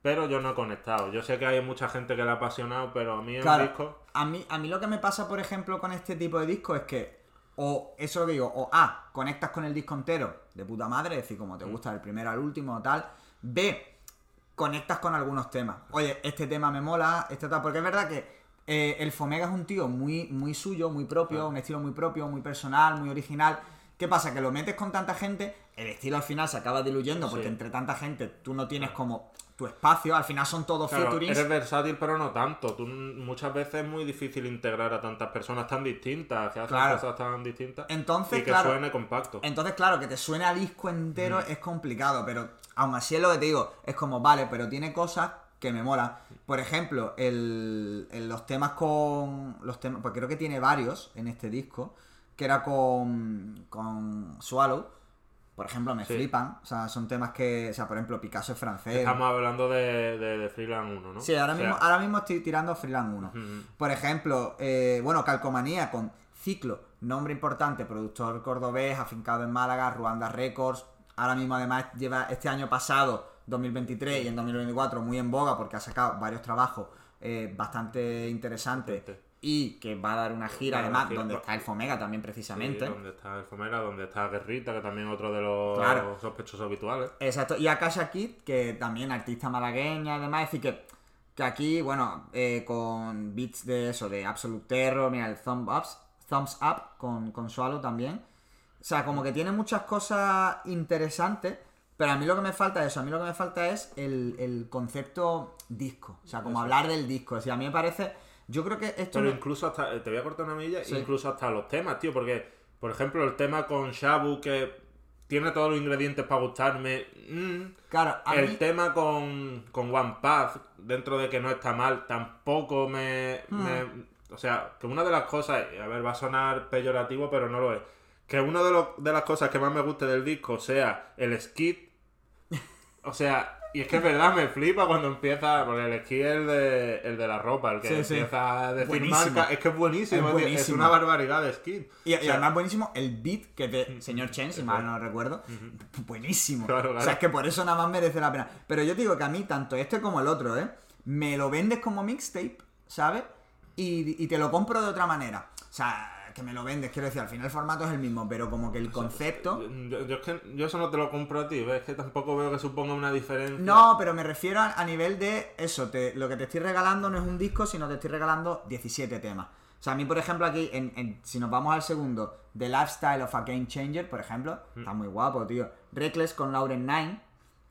pero yo no he conectado. Yo sé que hay mucha gente que le ha apasionado, pero a mí el Claro, disco a mí, a mí lo que me pasa, por ejemplo, con este tipo de discos es que, o eso lo que digo, o A, conectas con el disco entero de puta madre, es decir, como Mm. te gusta del primero al último o tal. B, conectas con algunos temas. Oye, este tema me mola, este tal, porque es verdad que eh, el Fomega es un tío muy, muy suyo, muy propio, un estilo muy propio, muy personal, muy original. ¿Qué pasa? Que lo metes con tanta gente, el estilo al final se acaba diluyendo porque Sí. entre tanta gente tú no tienes como tu espacio, al final son todos Claro, featurings. eres versátil, pero no tanto. Tú, muchas veces es muy difícil integrar a tantas personas tan distintas, que hacen Claro. cosas tan distintas. Entonces, y que claro. suene compacto. Entonces, claro, que te suene a disco entero es complicado, pero aún así es lo que te digo, es como, vale, pero tiene cosas que me molan. Por ejemplo, el, el- los temas con. Los temas, pues creo que tiene varios en este disco, que era con, con Swallow. Por ejemplo, me Sí. flipan. O sea, son temas que. O sea, por ejemplo, Picasso es francés. Estamos hablando de, de, de Freeland 1, ¿no? Sí, ahora O sea, mismo, ahora mismo estoy tirando Freeland 1. Ujú. Por ejemplo, eh, bueno, Calcomanía con Ciclo, nombre importante, productor cordobés, afincado en Málaga, Ruanda Records. Ahora mismo además lleva este año pasado, 2023 y en 2024 muy en boga porque ha sacado varios trabajos eh, bastante interesantes y que va a dar una gira además gira. donde está el Fomega también precisamente. Sí, donde está el Fomera, donde está Guerrita, que también es otro de los Claro. sospechosos habituales. Exacto, y Akasha Kid, que también artista malagueña y demás, es decir que, que aquí, bueno, eh, con beats de eso, de Absolute Terror, mira, el Thumb Ups, Thumbs Up con, con Swallow también. O sea, como que tiene muchas cosas interesantes, pero a mí lo que me falta es eso, a mí lo que me falta es el, el concepto disco, o sea, como Eso. hablar del disco. O sea, a mí me parece, yo creo que esto... Pero no- incluso hasta, eh, te voy a cortar una milla, Sí. incluso hasta los temas, tío, porque, por ejemplo, el tema con Shabu, que tiene todos los ingredientes para gustarme. mm, Claro, a el mí... tema con, con One Path, dentro de que no está mal, tampoco me, Hmm. me- O sea, que una de las cosas, a ver, va a sonar peyorativo, pero no lo es. Que una de las cosas que más me guste del disco sea el skit. O sea, y es que es verdad, me flipa cuando empieza. Porque el skit es el de, el de la ropa, el que Sí, empieza a decir Buenísimo. marca. Es que es buenísimo, Es tío, es una barbaridad de skit. Y, O sea, además buenísimo el beat que es de señor Chen, si mal no recuerdo. Buenísimo. Claro, O sea, es que por eso nada más merece la pena. Pero yo te digo que a mí, tanto este como el otro, ¿eh? Me lo vendes como mixtape, ¿sabes? Y, y te lo compro de otra manera. O sea, que me lo vendes, quiero decir, al final el formato es el mismo, pero como que el concepto... Yo, yo es que yo eso no te lo compro a ti, ¿ves? Es que tampoco veo que suponga una diferencia. No, pero me refiero a, a nivel de eso, te- lo que te estoy regalando no es un disco, sino te estoy regalando 17 temas. O sea, a mí, por ejemplo, aquí, en, en- si nos vamos al segundo, The Lifestyle of a Game Changer, por ejemplo, Mm. está muy guapo, tío. Reckless con Lauren Nine.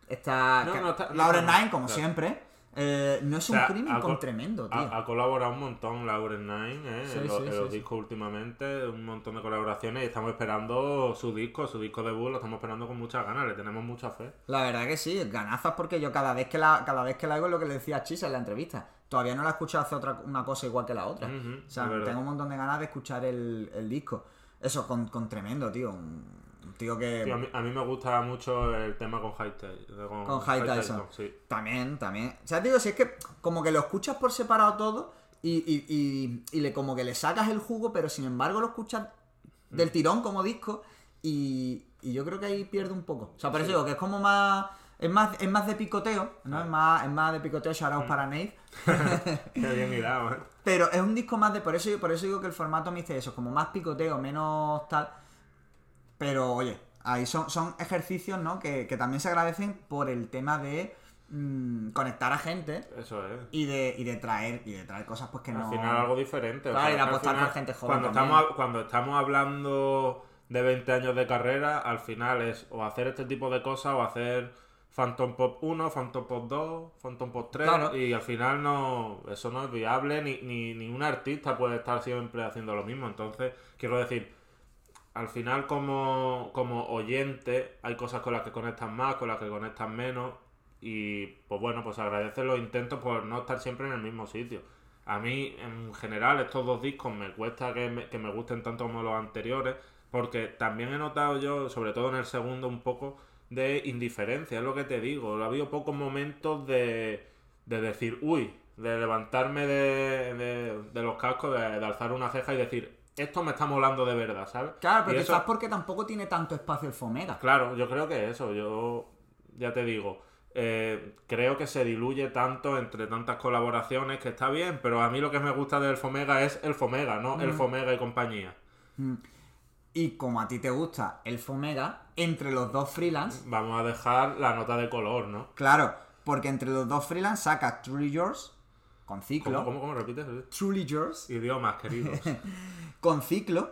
Está. No, está- Lauren Nine, como claro. siempre. Eh, no es O sea, un crimen con co- tremendo, tío. Ha, ha colaborado un montón Lauren Nine ¿eh? Sí, en, los, sí, en sí, los sí. discos últimamente, un montón de colaboraciones y estamos esperando su disco, su disco debut, lo estamos esperando con muchas ganas, le tenemos mucha fe. La verdad que sí, ganazas porque yo cada vez que la, cada vez que la hago es lo que le decía a Chisa en la entrevista. Todavía no la he escuchado hacer otra, una cosa igual que la otra. O sea, tengo un montón de ganas de escuchar el, el disco. Eso, con, con tremendo, tío. Un tío que. Tío, a, mí, a mí me gusta mucho el tema con High. Con, Con High Tyson. sí. También, también. O sea, digo, si es que como que lo escuchas por separado todo y, y, y, y le, como que le sacas el jugo, pero sin embargo lo escuchas Mm. del tirón como disco y, y yo creo que ahí pierde un poco. O sea, por eso digo que es como más... Es más, es más de picoteo, ¿no? Ah. Es, más, es más de picoteo, shout Mm. para Nate. [LAUGHS] Qué bien hilado, ¿eh? Pero es un disco más de. Por eso, por eso digo que el formato me dice eso, como más picoteo, menos tal. Pero oye, ahí son, son ejercicios, ¿no? Que, que también se agradecen por el tema de mm, conectar a gente Eso es. y de, y de traer y de traer cosas pues que no. Al final algo diferente. o Claro, sea, y de al apostar final, por gente joven Cuando también. estamos, cuando estamos hablando de 20 años de carrera, al final es o hacer este tipo de cosas o hacer Phantom Pop 1, Phantom Pop 2, Phantom Pop 3 Claro. y al final no eso no es viable ni, ni, ni un artista puede estar siempre haciendo lo mismo. Entonces, quiero decir, al final como, como oyente hay cosas con las que conectas más, con las que conectas menos y pues bueno, pues agradecer los intentos por no estar siempre en el mismo sitio. A mí en general estos dos discos me cuesta que me, que me gusten tanto como los anteriores porque también he notado yo, sobre todo en el segundo, un poco de indiferencia, es lo que te digo. Ha habido pocos momentos de, de decir, uy, de levantarme de, de- de los cascos, de, de alzar una ceja y decir, esto me está molando de verdad, ¿sabes? Claro, pero Y quizás eso- porque tampoco tiene tanto espacio el Fomega. Claro, yo creo que eso, yo ya te digo, eh, creo que se diluye tanto entre tantas colaboraciones que está bien, pero a mí lo que me gusta del Fomega es el Fomega, no el Fomega y compañía. Y como a ti te gusta el Fomega, entre los dos freelance, Vamos a dejar la nota de color, ¿no? claro, porque entre los dos freelance saca Truly Yours con ciclo. ¿Cómo, cómo, cómo repites? Truly Yours Idiomas, queridos. [LAUGHS] con ciclo,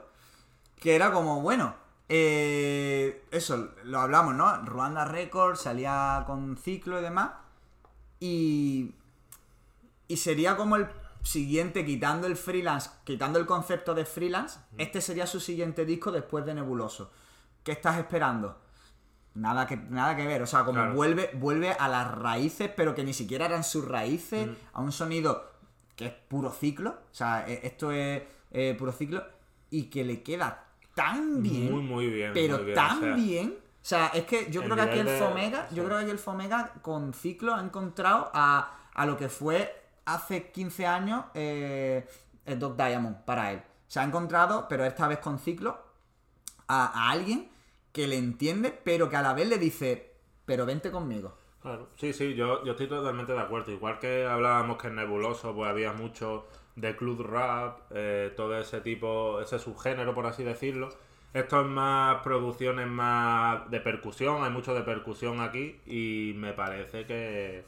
que era como, bueno, eh, eso, lo hablamos, ¿no? Ruanda Records salía con ciclo y demás, y, y sería como el siguiente, quitando el freelance, quitando el concepto de freelance, este sería su siguiente disco después de Nebuloso. ¿Qué estás esperando? Nada que, nada que ver, o sea, como Claro. vuelve, vuelve a las raíces, pero que ni siquiera eran sus raíces, Mm. a un sonido que es puro ciclo, o sea, e- esto es eh, puro ciclo, y que le queda tan bien, Muy, muy bien. pero muy bien, tan o sea, bien. O sea, es que yo creo que aquí el de- Fomega, yo creo que aquí el Fomega con ciclo ha encontrado a, a lo que fue hace 15 años eh, el Dog Diamond para él. Se ha encontrado, pero esta vez con ciclo, a, a alguien que le entiende, pero que a la vez le dice, pero vente conmigo. Claro, sí, sí, yo, yo estoy totalmente de acuerdo. Igual que hablábamos que en Nebuloso pues había mucho de club rap, eh, todo ese tipo, ese subgénero, por así decirlo. Esto es más producciones más de percusión, hay mucho de percusión aquí y me parece que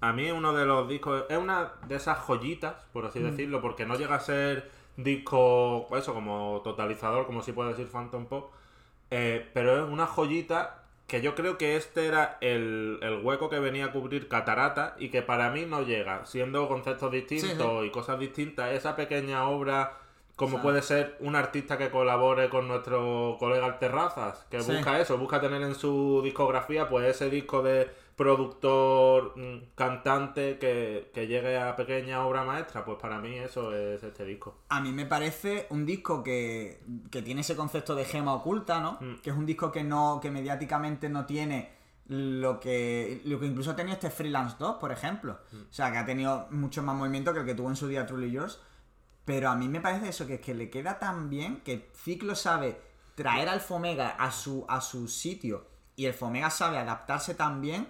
a mí uno de los discos es una de esas joyitas, por así decirlo, porque no llega a ser disco, eso, como totalizador, como si puede decir Phantom Pop, eh, pero es una joyita que yo creo que este era el, el hueco que venía a cubrir Catarata y que para mí no llega, siendo conceptos distintos Sí, y cosas distintas, esa pequeña obra como O sea- puede ser un artista que colabore con nuestro colega Terrazas, que Sí. busca eso, busca tener en su discografía pues ese disco de productor, mm, cantante que, que llegue a pequeña obra maestra, pues para mí eso es este disco. A mí me parece un disco que, que tiene ese concepto de gema oculta, ¿no? Mm. Que es un disco que no, que mediáticamente no tiene lo que, lo que incluso ha tenido este Freelance 2, por ejemplo. O sea, que ha tenido mucho más movimiento que el que tuvo en su día Truly Yours. Pero a mí me parece eso, que es que le queda tan bien que Ciclo sabe traer al Fomega a su, a su sitio y el Fomega sabe adaptarse tan bien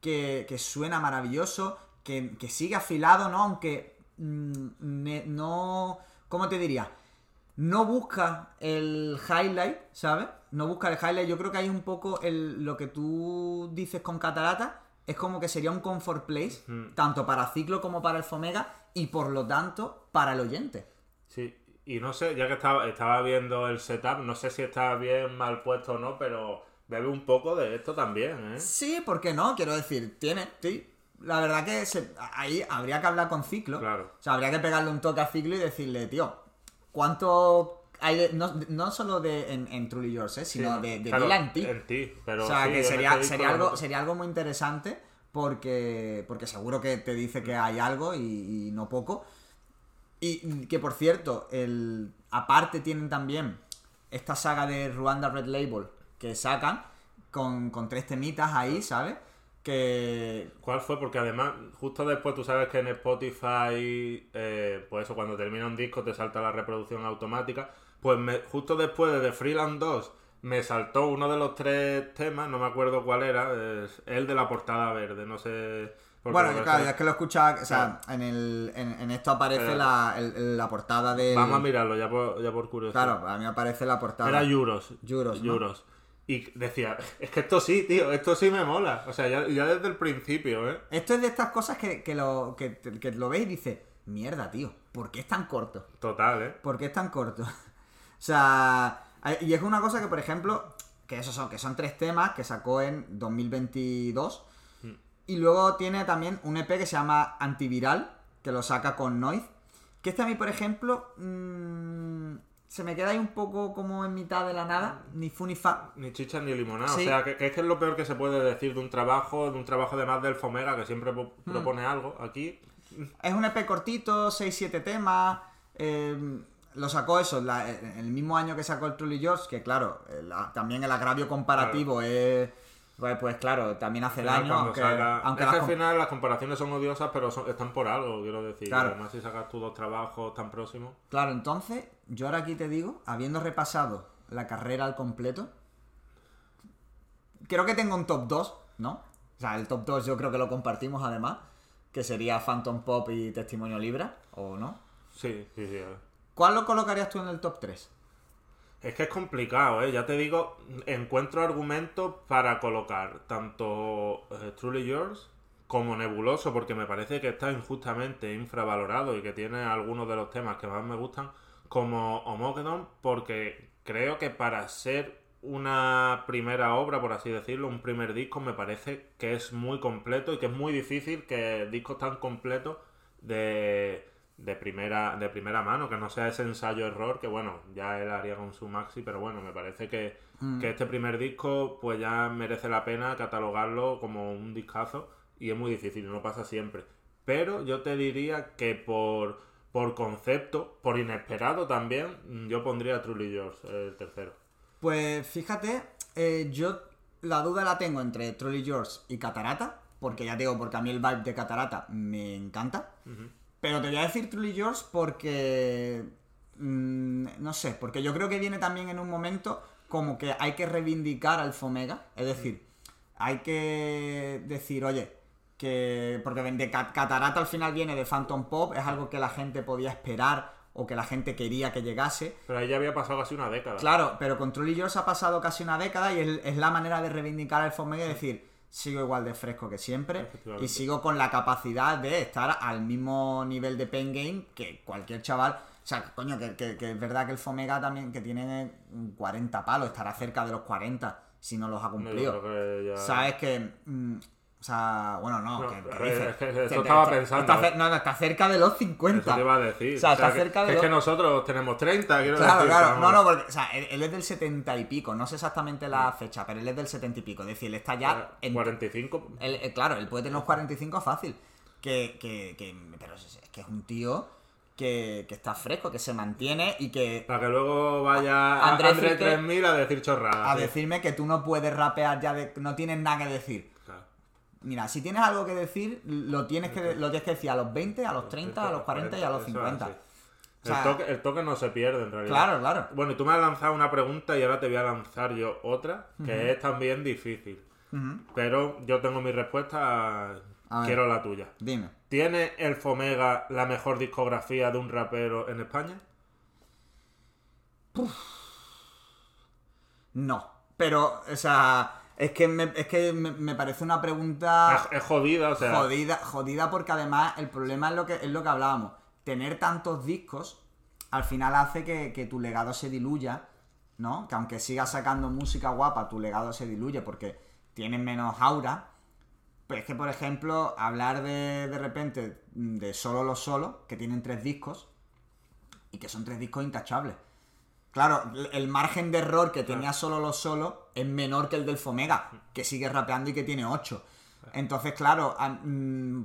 que, que suena maravilloso, que, que sigue afilado, ¿no? Aunque mm, no... ¿Cómo te diría? No busca el highlight, ¿sabes? No busca el highlight. Yo creo que hay un poco el, lo que tú dices con Catarata. Es como que sería un comfort place, Mm. tanto para Ciclo como para el Fomega, y por lo tanto, para el oyente. Sí, y no sé, ya que estaba, estaba viendo el setup, no sé si está bien mal puesto o no, pero bebe un poco de esto también, ¿eh? Sí, ¿por qué no? Quiero decir, tiene, sí. La verdad que se- ahí habría que hablar con Ciclo. Claro. O sea, habría que pegarle un toque a Ciclo y decirle, tío, ¿cuánto hay de- no, no solo de en, en Truly Yours, eh, sino Sí, de, de claro, en ti? En ti, pero o sea, sí, que sería, este sería, lo algo, sería algo muy interesante porque, porque seguro que te dice que hay algo y, y no poco. Y que, por cierto, el, aparte tienen también esta saga de Ruanda Red Label que sacan con, con tres temitas ahí, ¿sabes? Que... ¿Cuál fue? Porque además, justo después tú sabes que en Spotify, eh, pues eso, cuando termina un disco te salta la reproducción automática. Pues me- justo después de The Freeland 2 me saltó uno de los tres temas, no me acuerdo cuál era, es el de la portada verde, no sé... Bueno, debe claro, es que lo escuchaba, o sea, en, el, en, en esto aparece la, el- la portada de... Vamos a mirarlo ya por, ya por curiosidad. Claro, a mí aparece la portada. Era Euros. Euros, ¿no? Euros. Y decía, es que esto sí, tío, esto sí me mola. O sea, ya, ya desde el principio, ¿eh? Esto es de estas cosas que, que lo, que, que lo ves y dices, mierda, tío, ¿por qué es tan corto? Total, ¿eh? ¿Por qué es tan corto? [LAUGHS] o sea, y es una cosa que, por ejemplo, que esos son, que son tres temas que sacó en 2022. Y luego tiene también un EP que se llama Antiviral, que lo saca con Noise. Que este a mí, por ejemplo, mm, se me queda ahí un poco como en mitad de la nada, ni fu ni fa. Ni chicha ni limonada. Sí. O sea, que, que es que es lo peor que se puede decir de un trabajo, de un trabajo además del Fomega, que siempre Hmm. propone algo. Aquí, Es un EP cortito, 6-7 temas. eh, lo sacó eso, la- en el mismo año que sacó el Truly Yours, que claro, también el agravio comparativo es. Pues, pues claro, también hace al final, daño, aunque, salga- aunque es las que al final las comparaciones son odiosas, pero son- están por algo, quiero decir. Claro. Además, si sacas tus dos trabajos tan próximos. Claro, entonces, yo ahora aquí te digo, habiendo repasado la carrera al completo, creo que tengo un top 2, ¿no? O sea, el top 2 yo creo que lo compartimos además, que sería Phantom Pop y Testimonio Libra, ¿o no? Sí, sí, sí. ¿Cuál lo colocarías tú en el top 3? Es que es complicado, ¿eh? Ya te digo, encuentro argumentos para colocar tanto eh, Truly Yours como Nebuloso, porque me parece que está injustamente infravalorado y que tiene algunos de los temas que más me gustan, como Homogedon, porque creo que para ser una primera obra, por así decirlo, un primer disco, me parece que es muy completo y que es muy difícil que discos tan completos de, de primera de primera mano, que no sea ese ensayo-error, que bueno, ya él haría con su maxi, pero bueno, me parece que, que este primer disco pues ya merece la pena catalogarlo como un discazo y es muy difícil, no pasa siempre. Pero yo te diría que por, por concepto, por inesperado también, mm, yo pondría Truly Yours, el tercero. Pues fíjate, eh, yo la duda la tengo entre Trolley Yours y Catarata, porque ya te digo, porque a mí el vibe de Catarata me encanta. Pero te voy a decir Truly Yours porque. mm, no sé, porque yo creo que viene también en un momento como que hay que reivindicar al Fomega. Es decir, hay que decir, oye, que. Porque de Cat- Catarata al final viene de Phantom Pop, es algo que la gente podía esperar o que la gente quería que llegase. Pero ahí ya había pasado casi una década. Claro, pero con Truly Yours ha pasado casi una década y es, es la manera de reivindicar el Fomega y decir, sigo igual de fresco que siempre y sigo con la capacidad de estar al mismo nivel de pen game que cualquier chaval. O sea, coño, que, que- que es verdad que el Fomega también, que tiene 40 palos, estará cerca de los 40 si no los ha cumplido. creo que ya- Sabes que... mm, o sea, bueno, no, No, que, dices, es eso que- estaba pensando. está no, no, está cerca de los 50. Eso te iba a decir. O sea, está cerca de es que nosotros tenemos 30, quiero Claro, decir. claro. No, no, porque, o sea, él, él es del 70 y pico. No sé exactamente la fecha, pero él es del 70 y pico. Es decir, él está ya en. 45. él- eh, claro, él puede tener los 45 fácil. Que, que, que- pero es, que es un tío que, que está fresco, que se mantiene y que. Para que luego vaya Andrés André, Frique 3000 a decir chorradas. A sí. decirme que tú no puedes rapear ya de. No tienes nada que decir. Mira, si tienes algo que decir, lo tienes que, lo tienes que decir a los 20, a los 30, a los 40 y a los Eso es 50. así. O sea- el, toque, el toque no se pierde en realidad. Claro, claro. Bueno, tú me has lanzado una pregunta y ahora te voy a lanzar yo otra, que es también difícil. Pero yo tengo mi respuesta, A ver. quiero la tuya. Dime. ¿Tiene el Fomega la mejor discografía de un rapero en España? No. Pero, o sea, es que me, es que me, me parece una pregunta Es, es jodida, o sea. jodida, jodida porque además el problema es lo que, es lo que hablábamos. Tener tantos discos al final hace que, que tu legado se diluya, ¿no? Que aunque sigas sacando música guapa, tu legado se diluye porque tienes menos aura. Pues es que, por ejemplo, hablar de, de repente de solo los solos, que tienen tres discos, y que son tres discos intachables. Claro, el margen de error que tenía solo los solos es menor que el del Fomega, que sigue rapeando y que tiene 8. Entonces, claro, mm,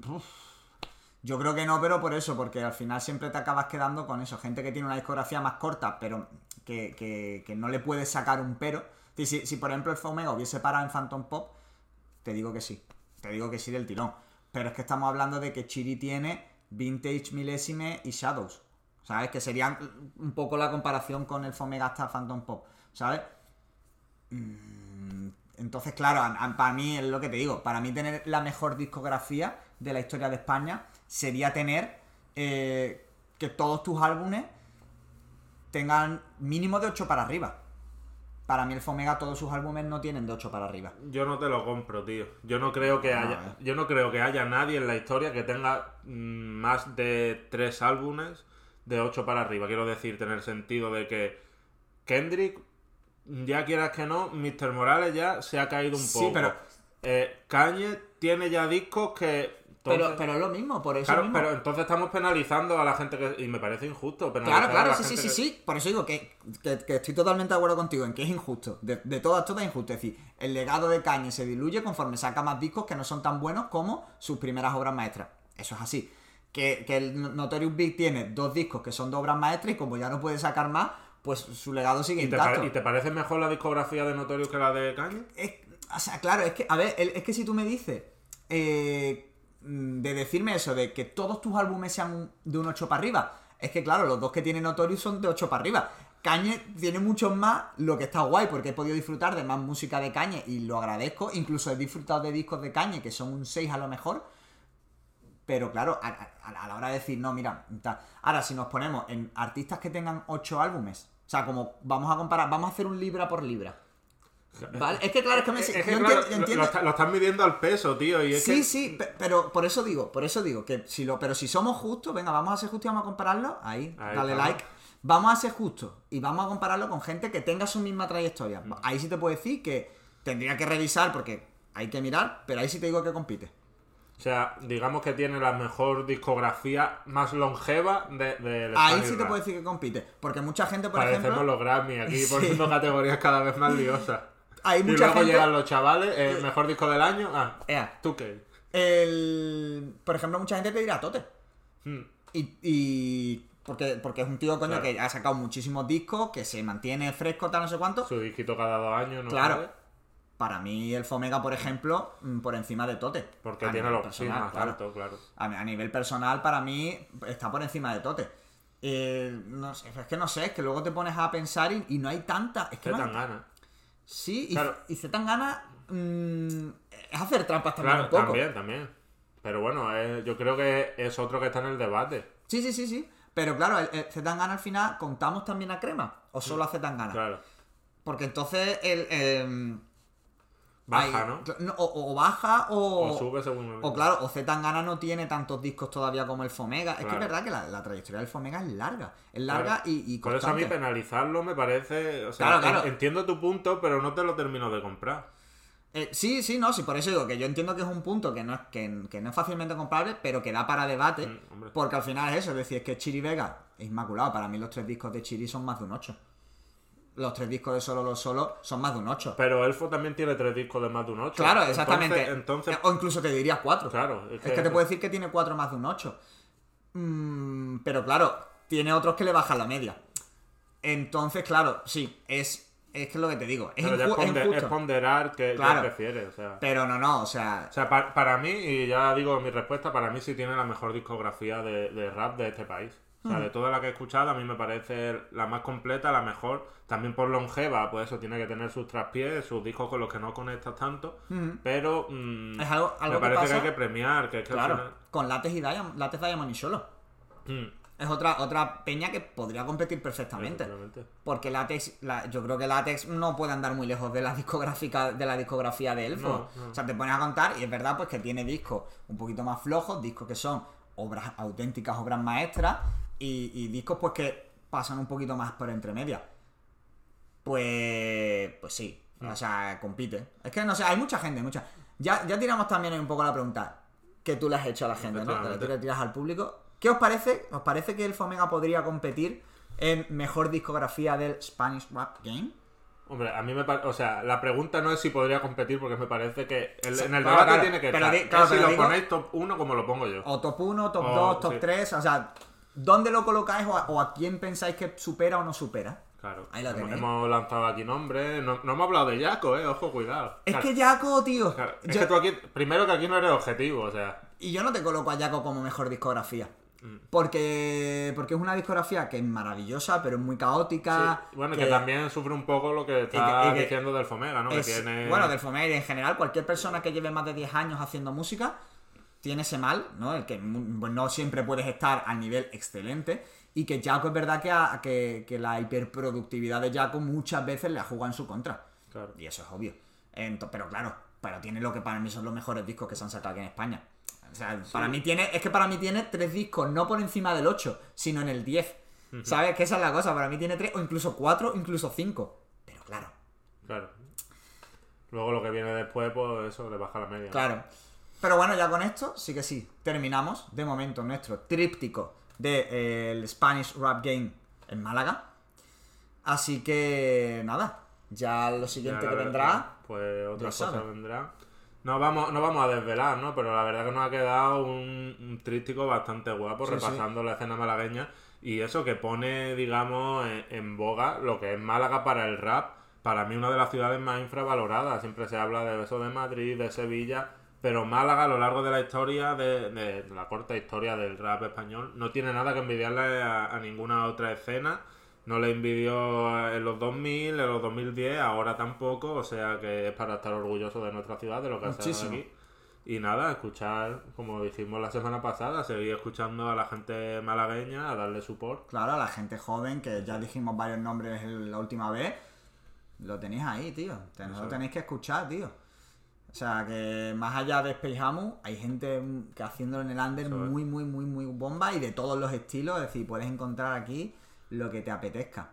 yo creo que no, pero por eso, porque al final siempre te acabas quedando con eso. Gente que tiene una discografía más corta, pero que, que- que no le puedes sacar un pero. Si, si, si, por ejemplo el Fomega hubiese parado en Phantom Pop, te digo que sí. Te digo que sí del tirón. Pero es que estamos hablando de que Chiri tiene Vintage Milésime y Shadows. ¿Sabes? Que serían un poco la comparación con el Fomega hasta Phantom Pop. ¿Sabes? Mm, Entonces, claro, a- a- para mí es lo que te digo. Para mí tener la mejor discografía de la historia de España sería tener eh, que todos tus álbumes tengan mínimo de 8 para arriba. Para mí el Fomega todos sus álbumes no tienen de 8 para arriba. Yo no te lo compro, tío. Yo no creo que No, haya, yo no creo que haya nadie en la historia que tenga mm, más de tres álbumes de 8 para arriba. Quiero decirte en el sentido de que Kendrick, ya quieras que no, Mr. Morales ya se ha caído un Sí, poco. pero- Eh, Kanye tiene ya discos que. Pero, entonces- pero es lo mismo, por eso Claro, mismo. pero entonces estamos penalizando a la gente que. Y me parece injusto. Claro, a claro, la sí, sí, sí, que- sí. Por eso digo que, que- que estoy totalmente de acuerdo contigo en que es injusto. De, de todas, todas es injusto. Es decir, el legado de Kanye se diluye conforme saca más discos que no son tan buenos como sus primeras obras maestras. Eso es así. Que, que el Notorious Big tiene dos discos que son de obras maestras y como ya no puede sacar más, pues su legado sigue ¿Y intacto. ¿Y te parece mejor la discografía de Notorious que la de Kanye? Es- o sea, claro, es que, a ver, es que si tú me dices eh, mm, de decirme eso, de que todos tus álbumes sean de un 8 para arriba, es que, claro, los dos que tiene Notorious son de 8 para arriba. Cañe tiene muchos más, lo que está guay, porque he podido disfrutar de más música de Cañe y lo agradezco. Incluso he disfrutado de discos de Cañe que son un 6 a lo mejor. Pero claro, a, a- a la hora de decir, no, mira, ahora si nos ponemos en artistas que tengan 8 álbumes, o sea, como vamos a comparar, vamos a hacer un libra por libra. ¿Vale? Es que claro, es que me Es yo entiendo- yo lo- entiendo- Lo, está- lo están midiendo al peso, tío. Y es Sí, que- sí, pe- pero por eso digo, por eso digo que si lo, pero si somos justos, venga, vamos a ser justos y vamos a compararlo. Ahí, Ahí dale like. Vamos a ser justos y vamos a compararlo con gente que tenga su misma trayectoria. Mm. Ahí sí te puedo decir que tendría que revisar porque hay que mirar, pero ahí sí te digo que compite. O sea, digamos que tiene la mejor discografía más longeva de, del Ahí sí te puedo decir que compite, porque mucha gente, por Parecemos ejemplo, los Grammy aquí [LAUGHS] Sí. poniendo categorías cada vez más liosas. hay y mucha luego gente, llegan los chavales, eh, mejor disco del año. Ah, Ea, ¿tú qué? el, por ejemplo, mucha gente te dirá Tote. Hmm. Y, y porque, porque es un tío, coño, Claro. que ha sacado muchísimos discos, que se mantiene fresco, tal, no sé cuánto. Su disquito cada dos años, ¿no? Claro. ¿Sabes? Para mí el Fomega, por ejemplo, mm, por encima de Tote. Porque A tiene los personal, más claro. alto, claro. A, a nivel personal, para mí, está por encima de Tote. Eh, no sé, es que no sé, es que luego te pones a pensar y, y no hay tanta. Es que ¿Qué no hay- tan gana? Sí, y, y Zetangana mm, es hacer trampas también Claro, un poco. también, también. Pero bueno, yo creo que es otro que está en el debate. Sí, sí, sí, sí. Pero claro, el, el Zetangana al final, ¿contamos también a Crema? ¿O solo a Zetangana? Claro. Porque entonces el. em, Baja, ¿no? o, o baja o. O sube según... O claro, o Zetangana no tiene tantos discos todavía como el Fomega. Es que es Claro. verdad que la, la trayectoria del Fomega es larga. Es larga Claro. y, y Por eso a mí penalizarlo me parece... O sea, Claro, claro. en- entiendo tu punto, pero no te lo termino de comprar. Eh, sí, sí, no, sí, por eso digo que yo entiendo que es un punto que no es, que, que no es fácilmente comprable, pero que da para debate. Mm, porque al final es eso, es decir, es que Chiri Vega es inmaculado. Para mí los tres discos de Chiri son más de un 8. Los tres discos de Solo los Solo son más de un 8. Pero Elfo también tiene tres discos de más de un 8. Claro, exactamente. Entonces, o incluso te diría 4. claro. Es que te puedo decir que tiene 4 más de un 8. Mm, pero claro, tiene otros que le bajan la media. Entonces, claro, sí, es, es que es lo que te digo. Es, Pero ya es, ponder- ponderar que, Claro. prefieres. O sea, Pero no, no, o sea. o sea, pa- para mí, y ya digo mi respuesta, para mí sí tiene la mejor discografía de, de rap de este país. O sea, de toda la que he escuchado, a mí me parece la más completa, la mejor. También por longeva, pues eso tiene que tener sus traspiés, sus discos con los que no conectas tanto. Ujú. Pero mm, Es algo- algo me parece que, pasa- hay que premiar, que es que Claro, final- con Latex y Diamond, Latex Diamond y solo. Mm, Es otra, otra peña que podría competir perfectamente. Porque Latex, la- yo creo que Latex no puede andar muy lejos de la discográfica, de la discografía de Elfo. No, no. O sea, te pones a contar y es verdad pues que tiene discos un poquito más flojos, discos que son obras auténticas, obras maestras, y, y discos pues que pasan un poquito más por entre medias. Pues. Pues sí. Mm. O sea, compite. Es que no sé, hay mucha gente, mucha. Ya, ya tiramos también un poco la pregunta que tú le has hecho a la gente, ¿no? Que le tiras- al público. ¿Qué os parece? ¿Os parece que el Fomega podría competir en mejor discografía del Spanish Rap Game? Hombre, a mí me parece. O sea, la pregunta no es si podría competir, porque me parece que el- en el debate claro, tiene que pero estar. di- claro, si lo digo- ponéis top 1 como lo pongo yo. O top 1, top O- 2, top sí. 3, o sea, ¿dónde lo colocáis o a, o a quién pensáis que supera o no supera? Claro. Ahí la hemos, hemos lanzado aquí nombres. No, no hemos hablado de Jaco, eh. Ojo, cuidado. Es Claro, que Jaco, tío. claro, Es yo- que tú aquí. Primero que aquí no eres objetivo, o sea. Y yo no te coloco a Jaco como mejor discografía. Porque, porque es una discografía que es maravillosa, pero es muy caótica. Sí, Bueno, que, también sufre un poco lo que está y que- diciendo del Fomega, ¿no? es- que tiene... Bueno, del Fomer en general, cualquier persona que lleve más de 10 años haciendo música tiene ese mal, ¿no? El que pues, no siempre puedes estar al nivel excelente. Y que Jaco es verdad que, a- que, que la hiperproductividad de Jaco muchas veces le ha jugado en su contra. Claro. Y eso es obvio. Ento- pero claro, pero tiene lo que para mí son los mejores discos que se han sacado aquí en España. O sea, para mí tiene, es que para mí tiene tres discos, no por encima del 8, sino en el 10. ¿Sabes? Que esa es la cosa. Para mí tiene tres, o incluso cuatro, incluso cinco. Pero claro, Claro. Luego lo que viene después, pues eso, le baja la media. ¿no? Pero bueno, ya con esto, sí que sí. Terminamos, de momento, nuestro tríptico del de, eh, Spanish Rap Game en Málaga. Así que, nada. Ya lo siguiente que vendrá. Pues otra cosa sabes. vendrá. No vamos, no vamos a desvelar, ¿no? Pero la verdad que nos ha quedado un, un tríptico bastante guapo Sí, repasando la escena malagueña. Y eso que pone, digamos, en, en boga lo que es Málaga para el rap. Para mí una de las ciudades más infravaloradas. Siempre se habla de eso de Madrid, de Sevilla. Pero Málaga a lo largo de la historia, de, de la corta historia del rap español, no tiene nada que envidiarle a, a ninguna otra escena. No le envidió en los 2000, en los 2010, ahora tampoco. O sea que es para estar orgulloso de nuestra ciudad, de lo que hacemos aquí. Y nada, escuchar, como dijimos la semana pasada, seguir escuchando a la gente malagueña, a darle support. Claro, a la gente joven, que ya dijimos varios nombres la última vez, lo tenéis ahí, tío. Eso lo tenéis que escuchar, tío. O sea, que más allá de Space Hamu, hay gente mm, que haciéndolo en el under Eso es. muy, muy, muy, muy bomba y de todos los estilos. Es decir, puedes encontrar aquí lo que te apetezca.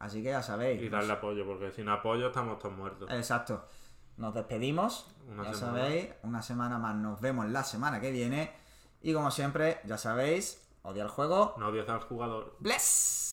Así que ya sabéis. Y darle apoyo, porque sin apoyo estamos todos muertos. Exacto. Nos despedimos. Una ya semana sabéis, una semana más. Nos vemos la semana que viene. Y como siempre, ya sabéis, odia el juego. No odies al jugador. Bless.